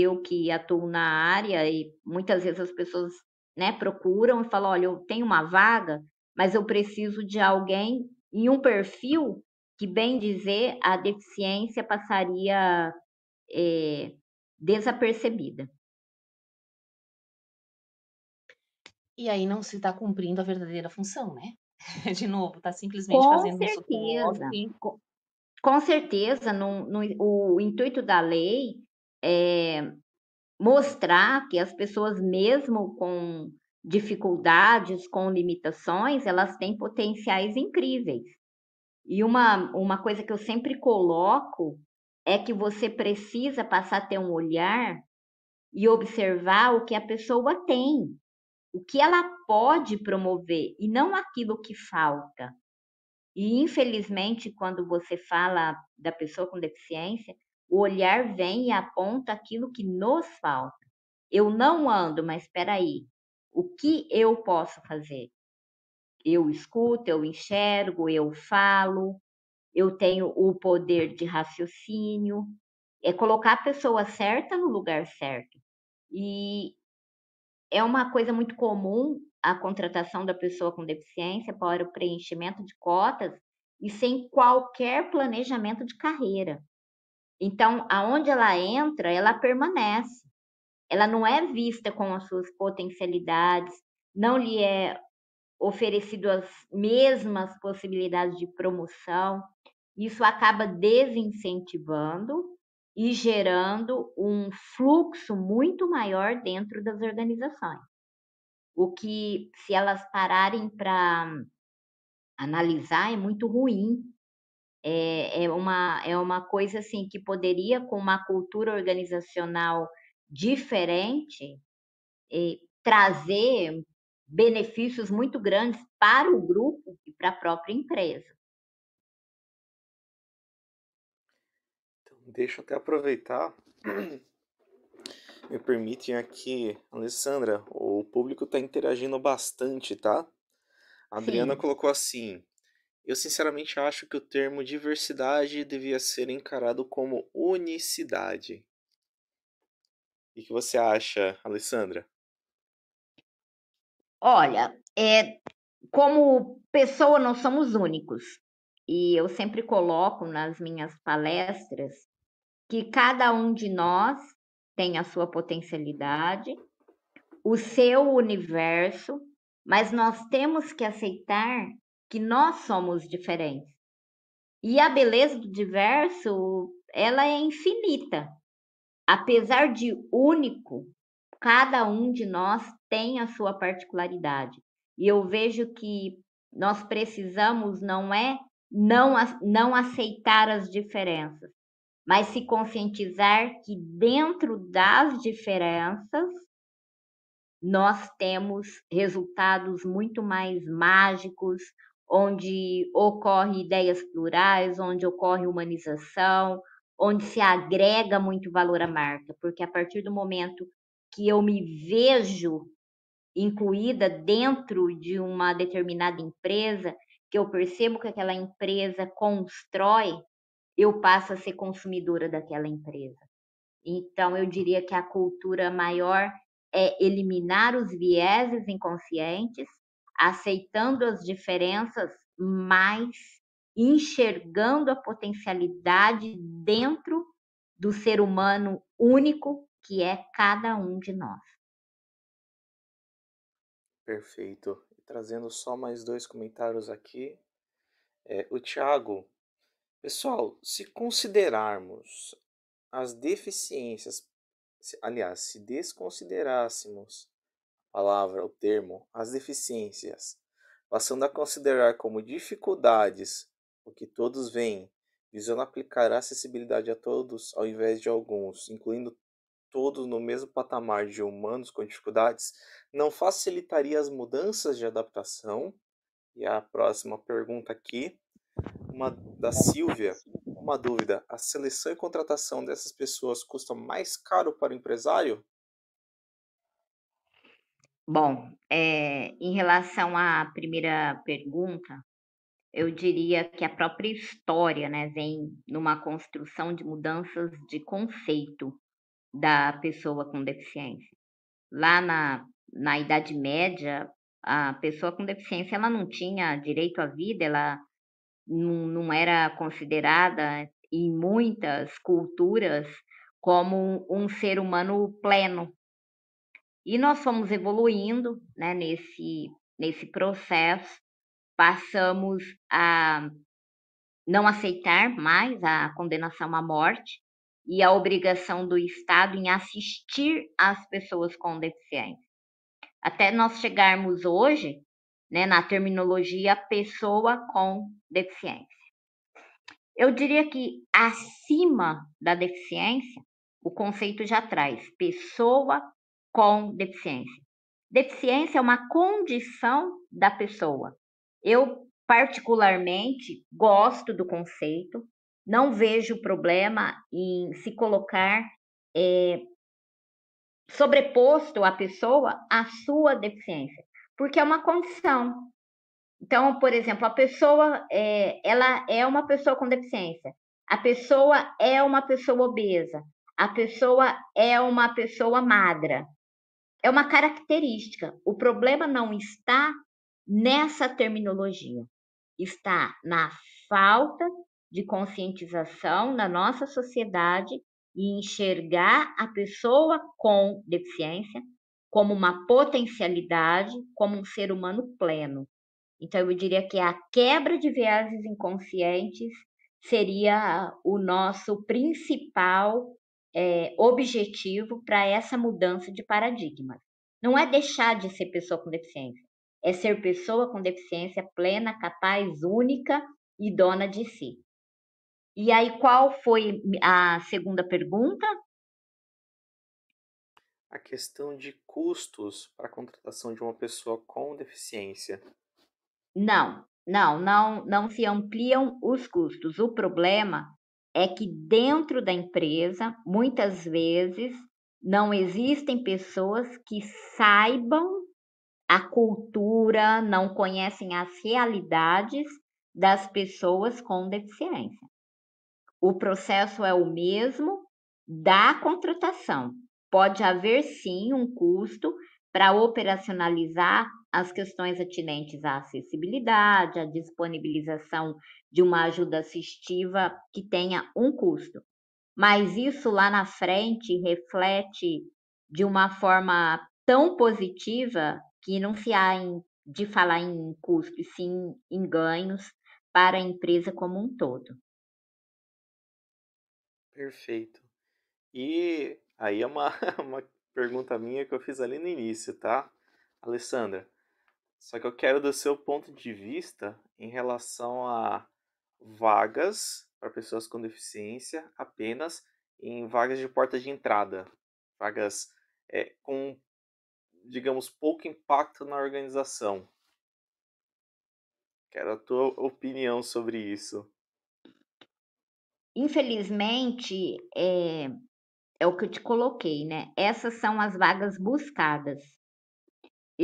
eu que atuo na área e muitas vezes as pessoas né, procuram e falam, olha, eu tenho uma vaga, mas eu preciso de alguém em um perfil que, bem dizer, a deficiência passaria é, desapercebida. E aí não se está cumprindo a verdadeira função, né? De novo, está simplesmente Com fazendo certeza. Um com certeza, no, no, o intuito da lei é mostrar que as pessoas, mesmo com dificuldades, com limitações, elas têm potenciais incríveis. E uma, uma coisa que eu sempre coloco é que você precisa passar a ter um olhar e observar o que a pessoa tem, o que ela pode promover e não aquilo que falta. E infelizmente, quando você fala da pessoa com deficiência, o olhar vem e aponta aquilo que nos falta. Eu não ando, mas espera aí. O que eu posso fazer? Eu escuto, eu enxergo, eu falo, eu tenho o poder de raciocínio. É colocar a pessoa certa no lugar certo. E é uma coisa muito comum a contratação da pessoa com deficiência para o preenchimento de cotas e sem qualquer planejamento de carreira. Então, aonde ela entra, ela permanece. Ela não é vista com as suas potencialidades, não lhe é oferecido as mesmas possibilidades de promoção. Isso acaba desincentivando e gerando um fluxo muito maior dentro das organizações. O que, se elas pararem para analisar, é muito ruim. É, é, uma, é uma coisa assim que poderia, com uma cultura organizacional diferente, é, trazer benefícios muito grandes para o grupo e para a própria empresa. Deixa eu até aproveitar. Me permitem aqui, Alessandra, o público está interagindo bastante, tá? A Adriana Sim. colocou assim: Eu sinceramente acho que o termo diversidade devia ser encarado como unicidade. O que você acha, Alessandra? Olha, é, como pessoa, nós somos únicos. E eu sempre coloco nas minhas palestras que cada um de nós tem a sua potencialidade, o seu universo, mas nós temos que aceitar que nós somos diferentes. E a beleza do diverso, ela é infinita. Apesar de único, cada um de nós tem a sua particularidade. E eu vejo que nós precisamos não é não, não aceitar as diferenças, mas se conscientizar que dentro das diferenças nós temos resultados muito mais mágicos, onde ocorre ideias plurais, onde ocorre humanização, onde se agrega muito valor à marca, porque a partir do momento que eu me vejo incluída dentro de uma determinada empresa, que eu percebo que aquela empresa constrói eu passo a ser consumidora daquela empresa. Então, eu diria que a cultura maior é eliminar os vieses inconscientes, aceitando as diferenças, mas enxergando a potencialidade dentro do ser humano único que é cada um de nós. Perfeito. Trazendo só mais dois comentários aqui. É, o Tiago Pessoal, se considerarmos as deficiências, aliás, se desconsiderássemos palavra, o termo, as deficiências, passando a considerar como dificuldades o que todos veem, visando aplicar a acessibilidade a todos ao invés de alguns, incluindo todos no mesmo patamar de humanos com dificuldades, não facilitaria as mudanças de adaptação? E a próxima pergunta aqui uma da Silvia, uma dúvida: a seleção e contratação dessas pessoas custa mais caro para o empresário? Bom, é, em relação à primeira pergunta, eu diria que a própria história né, vem numa construção de mudanças de conceito da pessoa com deficiência. Lá na, na Idade Média, a pessoa com deficiência ela não tinha direito à vida, ela não, não era considerada em muitas culturas como um ser humano pleno. E nós fomos evoluindo né, nesse, nesse processo, passamos a não aceitar mais a condenação à morte e a obrigação do Estado em assistir as pessoas com deficiência. até nós chegarmos hoje né, na terminologia pessoa com deficiência. Eu diria que acima da deficiência, o conceito já traz pessoa com deficiência. Deficiência é uma condição da pessoa. Eu, particularmente, gosto do conceito, não vejo problema em se colocar é, sobreposto à pessoa a sua deficiência porque é uma condição. Então, por exemplo, a pessoa é, ela é uma pessoa com deficiência, a pessoa é uma pessoa obesa, a pessoa é uma pessoa magra. É uma característica. O problema não está nessa terminologia, está na falta de conscientização na nossa sociedade e enxergar a pessoa com deficiência como uma potencialidade, como um ser humano pleno. Então, eu diria que a quebra de vieses inconscientes seria o nosso principal é, objetivo para essa mudança de paradigma. Não é deixar de ser pessoa com deficiência, é ser pessoa com deficiência plena, capaz, única e dona de si. E aí, qual foi a segunda pergunta? a questão de custos para a contratação de uma pessoa com deficiência? Não, não, não, não se ampliam os custos. O problema é que dentro da empresa, muitas vezes, não existem pessoas que saibam a cultura, não conhecem as realidades das pessoas com deficiência. O processo é o mesmo da contratação, pode haver sim um custo para operacionalizar as questões atinentes à acessibilidade, à disponibilização de uma ajuda assistiva que tenha um custo. Mas isso lá na frente reflete de uma forma tão positiva que não se há em, de falar em custo, e sim em ganhos para a empresa como um todo. Perfeito. E Aí é uma, uma pergunta minha que eu fiz ali no início, tá? Alessandra, só que eu quero do seu ponto de vista em relação a vagas para pessoas com deficiência apenas em vagas de porta de entrada, vagas é, com, digamos, pouco impacto na organização. Quero a tua opinião sobre isso. Infelizmente, é, é o que eu te coloquei, né? Essas são as vagas buscadas.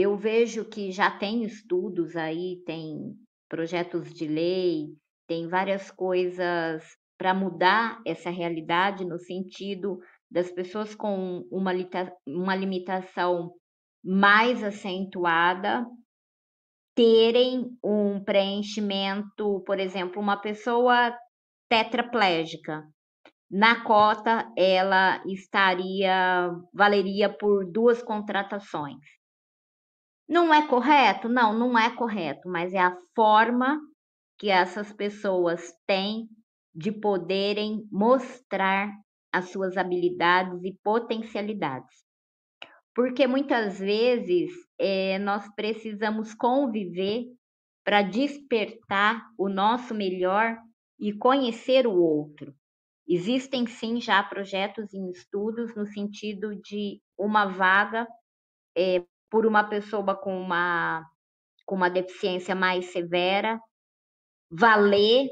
Eu vejo que já tem estudos aí, tem projetos de lei, tem várias coisas para mudar essa realidade no sentido das pessoas com uma, uma limitação mais acentuada terem um preenchimento, por exemplo, uma pessoa tetraplégica, na cota ela estaria valeria por duas contratações. Não é correto? Não, não é correto, mas é a forma que essas pessoas têm de poderem mostrar as suas habilidades e potencialidades. Porque muitas vezes é, nós precisamos conviver para despertar o nosso melhor e conhecer o outro. Existem sim já projetos em estudos no sentido de uma vaga é, por uma pessoa com uma, com uma deficiência mais severa valer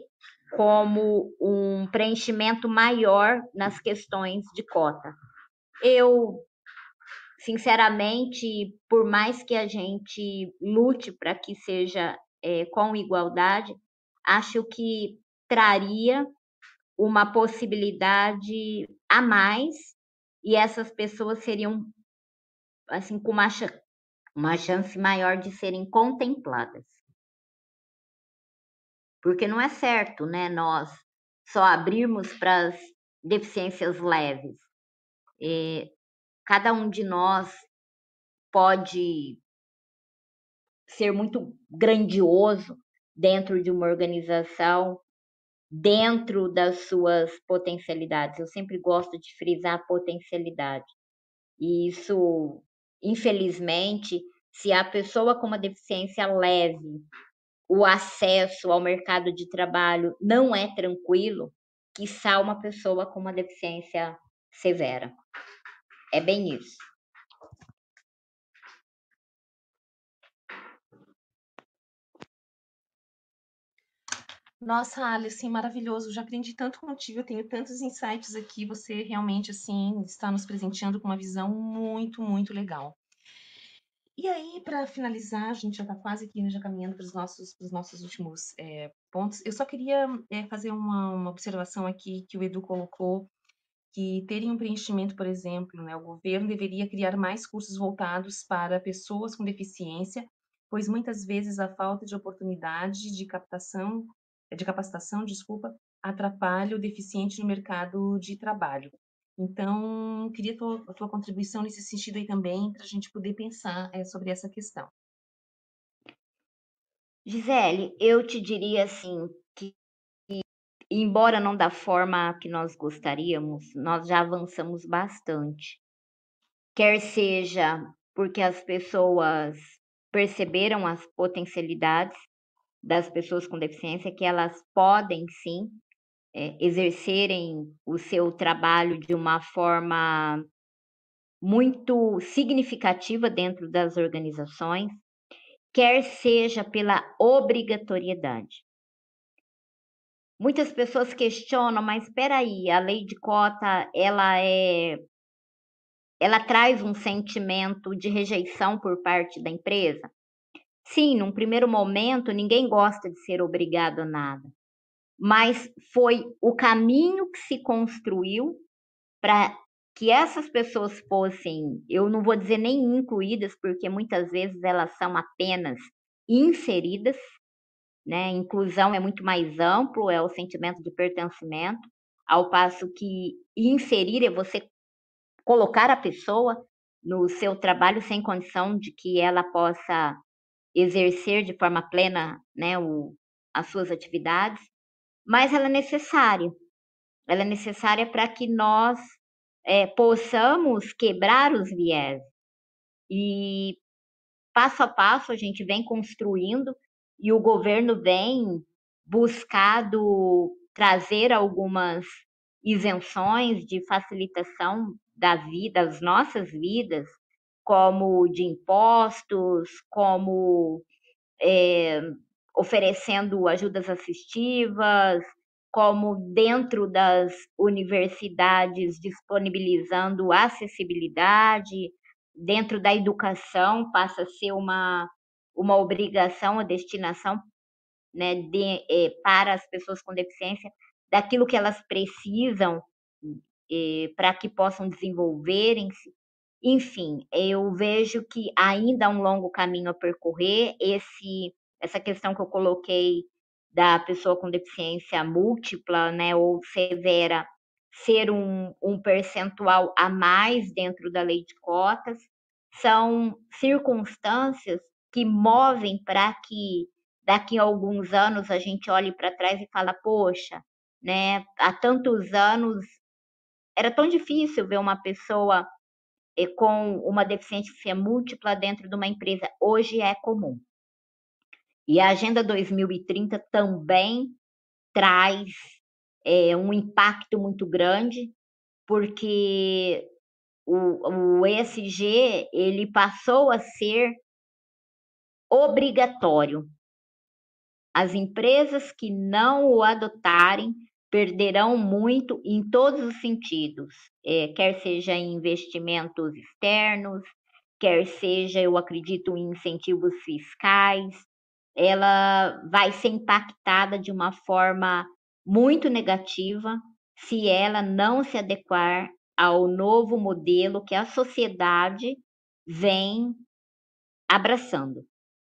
como um preenchimento maior nas questões de cota. Eu, sinceramente, por mais que a gente lute para que seja é, com igualdade, acho que traria uma possibilidade a mais e essas pessoas seriam assim com uma, uma chance maior de serem contempladas. Porque não é certo, né, nós só abrirmos para as deficiências leves. E cada um de nós pode ser muito grandioso dentro de uma organização dentro das suas potencialidades. Eu sempre gosto de frisar a potencialidade. E isso, infelizmente, se a pessoa com uma deficiência leve, o acesso ao mercado de trabalho não é tranquilo, quiçá uma pessoa com uma deficiência severa. É bem isso. Nossa, Alice, maravilhoso. Já aprendi tanto contigo, eu tenho tantos insights aqui. Você realmente, assim, está nos presenteando com uma visão muito, muito legal. E aí, para finalizar, a gente já está quase aqui, né, já caminhando para os nossos, nossos últimos é, pontos. Eu só queria é, fazer uma, uma observação aqui que o Edu colocou, que terem um preenchimento, por exemplo, né, o governo deveria criar mais cursos voltados para pessoas com deficiência, pois muitas vezes a falta de oportunidade de captação de capacitação, desculpa, atrapalha o deficiente no mercado de trabalho. Então, queria a tua, tua contribuição nesse sentido aí também, para a gente poder pensar é, sobre essa questão. Gisele, eu te diria assim que, embora não da forma que nós gostaríamos, nós já avançamos bastante. Quer seja porque as pessoas perceberam as potencialidades das pessoas com deficiência que elas podem sim é, exercerem o seu trabalho de uma forma muito significativa dentro das organizações, quer seja pela obrigatoriedade. Muitas pessoas questionam, mas espera aí, a lei de cota, ela é ela traz um sentimento de rejeição por parte da empresa? Sim, num primeiro momento, ninguém gosta de ser obrigado a nada, mas foi o caminho que se construiu para que essas pessoas fossem, eu não vou dizer nem incluídas, porque muitas vezes elas são apenas inseridas, né? Inclusão é muito mais amplo, é o sentimento de pertencimento, ao passo que inserir é você colocar a pessoa no seu trabalho sem condição de que ela possa exercer de forma plena né, o, as suas atividades, mas ela é necessária. Ela é necessária para que nós é, possamos quebrar os viés. E passo a passo a gente vem construindo e o governo vem buscado trazer algumas isenções de facilitação da vida, das nossas vidas, como de impostos, como é, oferecendo ajudas assistivas, como dentro das universidades disponibilizando acessibilidade, dentro da educação passa a ser uma, uma obrigação, a destinação né, de, é, para as pessoas com deficiência daquilo que elas precisam é, para que possam desenvolverem-se enfim, eu vejo que ainda há um longo caminho a percorrer. Esse, essa questão que eu coloquei da pessoa com deficiência múltipla, né, ou severa, ser um, um percentual a mais dentro da lei de cotas, são circunstâncias que movem para que daqui a alguns anos a gente olhe para trás e fala, poxa, né, há tantos anos era tão difícil ver uma pessoa com uma deficiência múltipla dentro de uma empresa. Hoje é comum. E a Agenda 2030 também traz é, um impacto muito grande, porque o, o ESG ele passou a ser obrigatório. As empresas que não o adotarem perderão muito em todos os sentidos, é, quer seja em investimentos externos, quer seja, eu acredito, em incentivos fiscais, ela vai ser impactada de uma forma muito negativa se ela não se adequar ao novo modelo que a sociedade vem abraçando,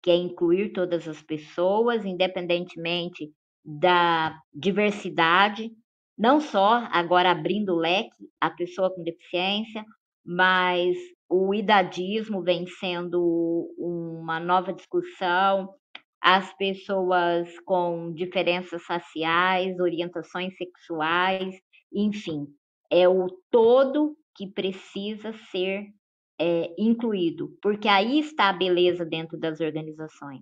que é incluir todas as pessoas, independentemente da diversidade, não só agora abrindo o leque a pessoa com deficiência, mas o idadismo vem sendo uma nova discussão, as pessoas com diferenças faciais, orientações sexuais, enfim, é o todo que precisa ser é, incluído, porque aí está a beleza dentro das organizações,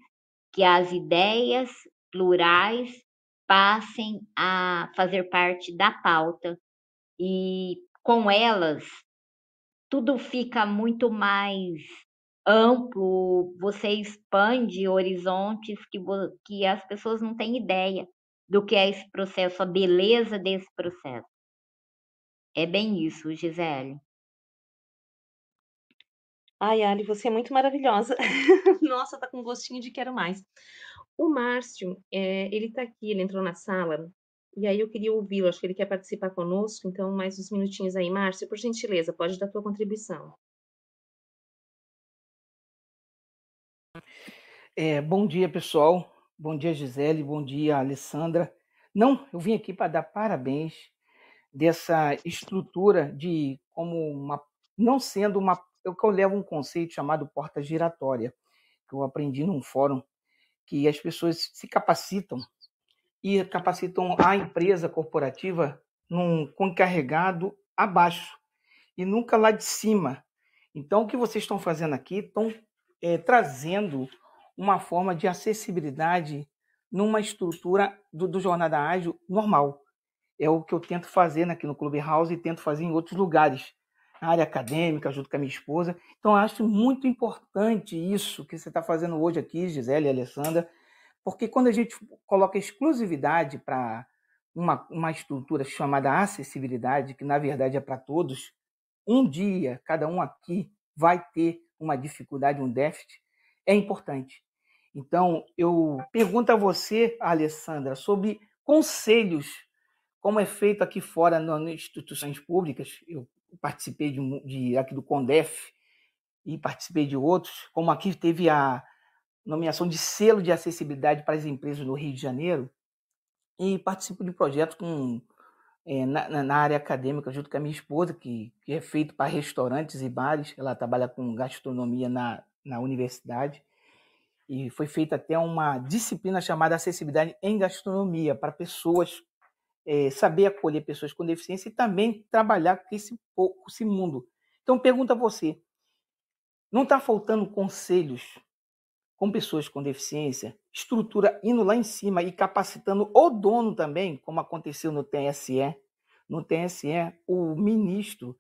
que as ideias plurais passem a fazer parte da pauta e com elas tudo fica muito mais amplo, você expande horizontes que, que as pessoas não têm ideia do que é esse processo, a beleza desse processo. É bem isso, Gisele. Ai, Ali, você é muito maravilhosa. Nossa, tá com gostinho de quero mais. O Márcio, é, ele tá aqui, ele entrou na sala, e aí eu queria ouvi-lo, acho que ele quer participar conosco, então mais uns minutinhos aí. Márcio, por gentileza, pode dar tua contribuição. É, bom dia, pessoal. Bom dia, Gisele. Bom dia, Alessandra. Não, eu vim aqui para dar parabéns dessa estrutura de como uma, não sendo uma, eu que eu levo um conceito chamado porta giratória, que eu aprendi num fórum, que as pessoas se capacitam e capacitam a empresa corporativa num, com encarregado abaixo e nunca lá de cima. Então, o que vocês estão fazendo aqui estão é, trazendo uma forma de acessibilidade numa estrutura do, do Jornada Ágil normal. É o que eu tento fazer aqui no Clubhouse e tento fazer em outros lugares, área acadêmica, junto com a minha esposa. Então, acho muito importante isso que você está fazendo hoje aqui, Gisele e Alessandra, porque quando a gente coloca exclusividade para uma, uma estrutura chamada acessibilidade, que na verdade é para todos, um dia cada um aqui vai ter uma dificuldade, um déficit, é importante. Então, eu pergunto a você, Alessandra, sobre conselhos, como é feito aqui fora nas instituições públicas. Eu participei de, de aqui do CONDEF e participei de outros, como aqui teve a nomeação de selo de acessibilidade para as empresas do Rio de Janeiro e participo de projetos com, é, na, na, área acadêmica junto com a minha esposa, que, que é feito para restaurantes e bares. Ela trabalha com gastronomia na, na universidade e foi feita até uma disciplina chamada acessibilidade em gastronomia para pessoas é, saber acolher pessoas com deficiência e também trabalhar com esse, com esse mundo. Então pergunta a você, não está faltando conselhos com pessoas com deficiência, estrutura indo lá em cima e capacitando o dono também, como aconteceu no TSE. No TSE, o ministro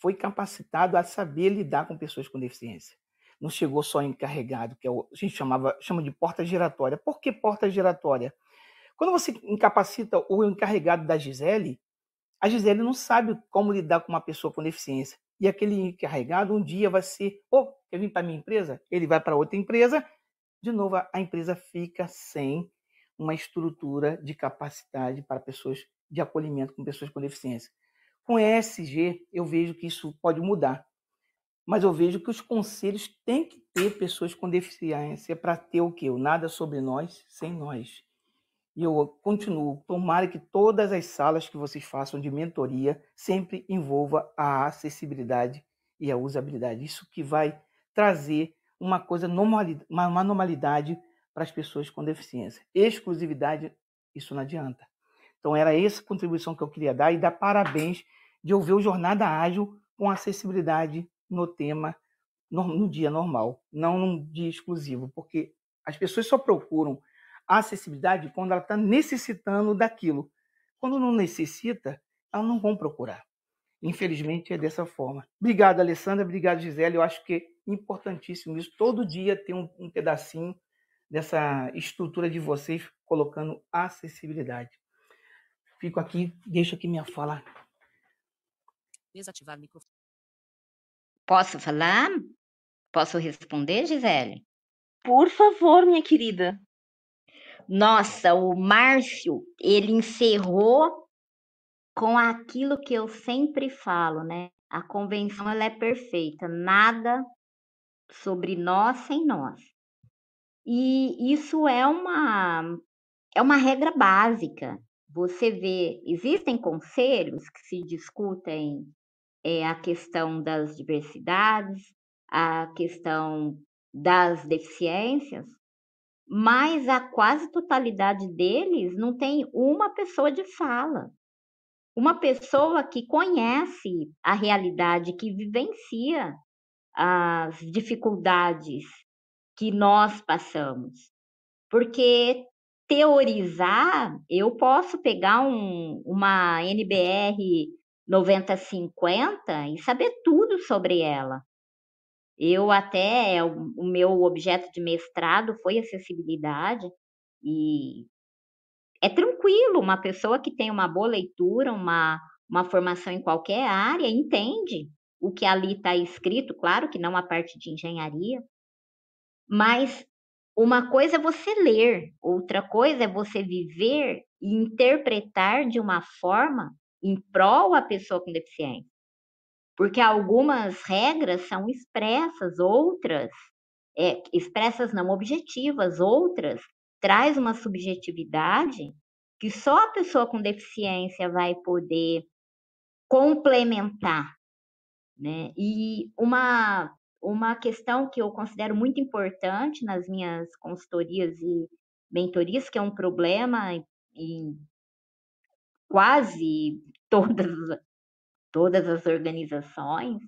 foi capacitado a saber lidar com pessoas com deficiência. Não chegou só encarregado, que é a gente chamava, chama de porta giratória. Por que porta giratória? Quando você incapacita o encarregado da Gisele, a Gisele não sabe como lidar com uma pessoa com deficiência. E aquele encarregado um dia vai ser, oh, quer vir para minha empresa? Ele vai para outra empresa de novo, a empresa fica sem uma estrutura de capacidade para pessoas de acolhimento com pessoas com deficiência. Com ESG, eu vejo que isso pode mudar, mas eu vejo que os conselhos têm que ter pessoas com deficiência para ter o quê? O nada sobre nós sem nós. E eu continuo, tomara que todas as salas que vocês façam de mentoria sempre envolva a acessibilidade e a usabilidade. Isso que vai trazer uma coisa normalidade, uma normalidade para as pessoas com deficiência. Exclusividade, isso não adianta. Então era essa contribuição que eu queria dar e dar parabéns de ouvir o Jornada Ágil com acessibilidade no tema no, no dia normal, não num dia exclusivo, porque as pessoas só procuram a acessibilidade quando ela está necessitando daquilo. Quando não necessita, elas não vão procurar. Infelizmente é dessa forma. Obrigado, Alessandra. Obrigado, Gisele. Eu acho que importantíssimo isso. Todo dia tem um, um pedacinho dessa estrutura de vocês colocando acessibilidade. Fico aqui, deixo aqui minha fala. Desativar microfone. Posso falar? Posso responder, Gisele? Por favor, minha querida. Nossa, o Márcio, ele encerrou com aquilo que eu sempre falo, né? A convenção ela é perfeita, nada sobre nós sem nós. E isso é uma é uma regra básica. Você vê, existem conselhos que se discutem é, a questão das diversidades, a questão das deficiências, mas a quase totalidade deles não tem uma pessoa de fala. Uma pessoa que conhece a realidade, que vivencia as dificuldades que nós passamos. Porque teorizar, eu posso pegar um, uma NBR 9050 e saber tudo sobre ela. Eu até, o, o meu objeto de mestrado foi acessibilidade e é tranquilo, uma pessoa que tem uma boa leitura, uma, uma formação em qualquer área, entende o que ali está escrito, claro que não a parte de engenharia, mas uma coisa é você ler, outra coisa é você viver e interpretar de uma forma em prol a pessoa com deficiência. Porque algumas regras são expressas, outras é, expressas não objetivas, outras traz uma subjetividade que só a pessoa com deficiência vai poder complementar, né? E uma uma questão que eu considero muito importante nas minhas consultorias e mentorias, que é um problema em quase todas, todas as organizações,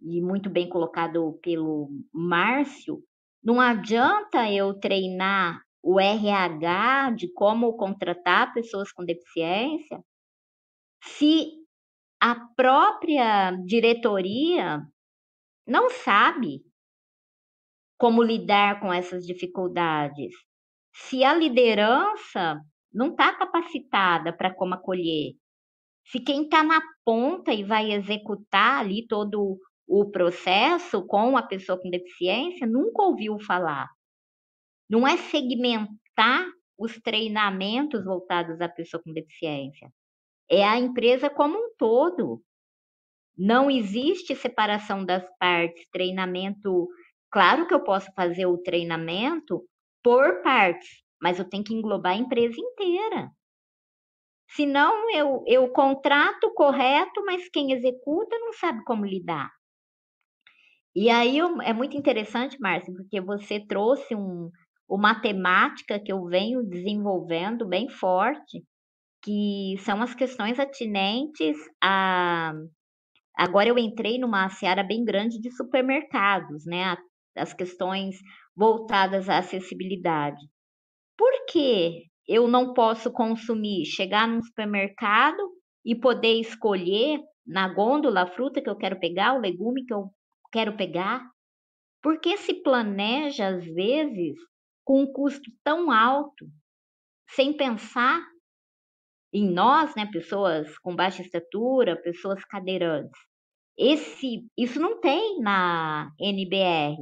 e muito bem colocado pelo Márcio, não adianta eu treinar o RH de como contratar pessoas com deficiência se a própria diretoria não sabe como lidar com essas dificuldades. Se a liderança não está capacitada para como acolher, se quem está na ponta e vai executar ali todo o processo com a pessoa com deficiência nunca ouviu falar. Não é segmentar os treinamentos voltados à pessoa com deficiência. É a empresa como um todo. Não existe separação das partes, treinamento. Claro que eu posso fazer o treinamento por partes, mas eu tenho que englobar a empresa inteira. Senão eu, eu contrato correto, mas quem executa não sabe como lidar. E aí é muito interessante, Márcia, porque você trouxe um, uma temática que eu venho desenvolvendo bem forte, que são as questões atinentes a Agora eu entrei numa seara bem grande de supermercados, né? As questões voltadas à acessibilidade. Por que eu não posso consumir, chegar num supermercado e poder escolher na gôndola a fruta que eu quero pegar, o legume que eu quero pegar? Por que se planeja, às vezes, com um custo tão alto, sem pensar em nós, né, pessoas com baixa estatura, pessoas cadeirantes. Esse, isso não tem na NBR.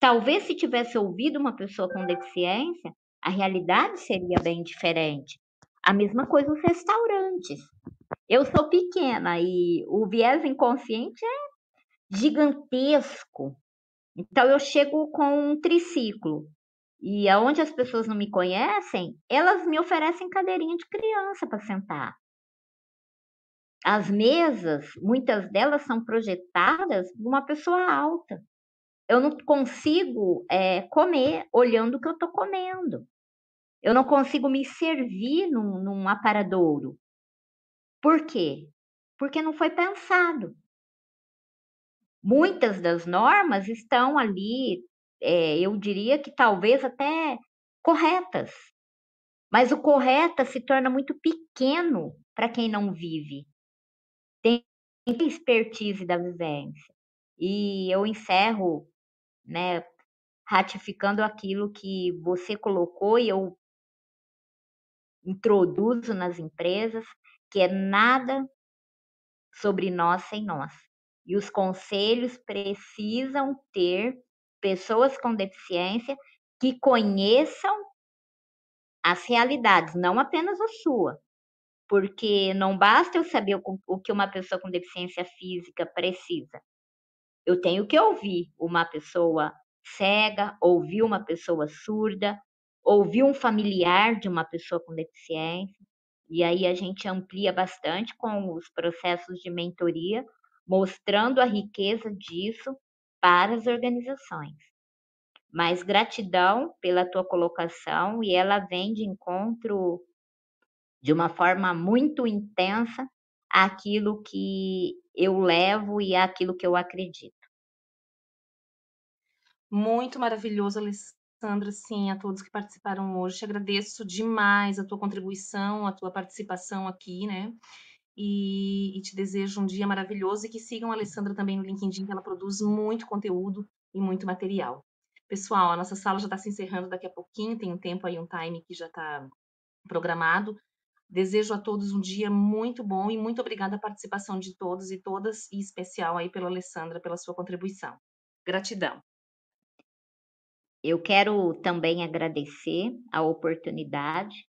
Talvez se tivesse ouvido uma pessoa com deficiência, a realidade seria bem diferente. A mesma coisa os restaurantes. Eu sou pequena e o viés inconsciente é gigantesco. Então eu chego com um triciclo. E aonde as pessoas não me conhecem, elas me oferecem cadeirinha de criança para sentar. As mesas, muitas delas são projetadas de uma pessoa alta. Eu não consigo é, comer olhando o que eu estou comendo. Eu não consigo me servir num, num aparadouro. Por quê? Porque não foi pensado. Muitas das normas estão ali, é, eu diria que talvez até corretas, mas o correta se torna muito pequeno para quem não vive tem expertise da vivência. E eu encerro, né, ratificando aquilo que você colocou e eu introduzo nas empresas, que é nada sobre nós sem nós. E os conselhos precisam ter pessoas com deficiência que conheçam as realidades, não apenas a sua, porque não basta eu saber o, o que uma pessoa com deficiência física precisa. Eu tenho que ouvir uma pessoa cega, ouvir uma pessoa surda, ouvir um familiar de uma pessoa com deficiência. E aí a gente amplia bastante com os processos de mentoria, mostrando a riqueza disso para as organizações. Mas gratidão pela tua colocação e ela vem de encontro de uma forma muito intensa aquilo que eu levo e aquilo que eu acredito. Muito maravilhoso, Alessandra, sim, a todos que participaram hoje. Te agradeço demais a tua contribuição, a tua participação aqui, né? E, e, te desejo um dia maravilhoso e que sigam a Alessandra também no LinkedIn, que ela produz muito conteúdo e muito material. Pessoal, a nossa sala já está se encerrando daqui a pouquinho, tem um tempo aí, um time que já está programado. Desejo a todos um dia muito bom e muito obrigada a participação de todos e todas, e especial aí pela Alessandra, pela sua contribuição. Gratidão. Eu quero também agradecer a oportunidade,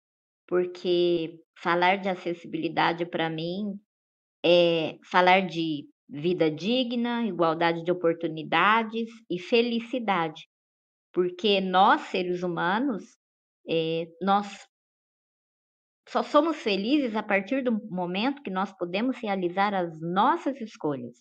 porque falar de acessibilidade para mim é falar de vida digna, igualdade de oportunidades e felicidade, porque nós seres humanos é, nós só somos felizes a partir do momento que nós podemos realizar as nossas escolhas.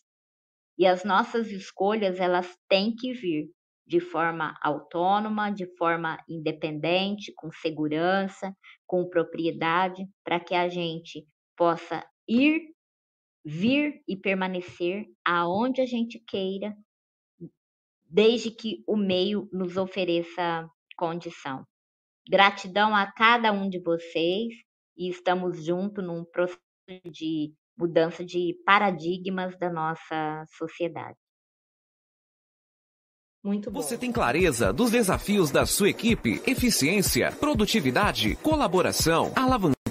E as nossas escolhas, elas têm que vir de forma autônoma, de forma independente, com segurança, com propriedade, para que a gente possa ir, vir e permanecer aonde a gente queira, desde que o meio nos ofereça condição. Gratidão a cada um de vocês e estamos juntos num processo de mudança de paradigmas da nossa sociedade. Muito bom. Você tem clareza dos desafios da sua equipe, eficiência, produtividade, colaboração,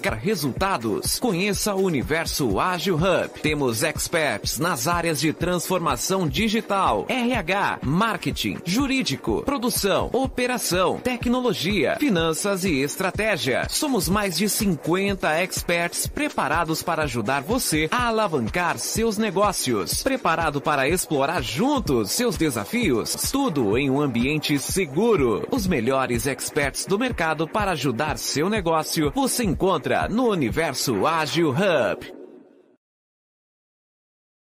alavanca resultados. Conheça o Universo Ágil Hub. Temos experts nas áreas de transformação digital, RH, marketing, jurídico, produção, operação, tecnologia, finanças e estratégia. Somos mais de 50 experts preparados para ajudar você a alavancar seus negócios. Preparado para explorar juntos seus desafios? Tudo em um ambiente seguro. Os melhores experts do mercado para ajudar seu negócio você encontra no Universo Ágil Hub.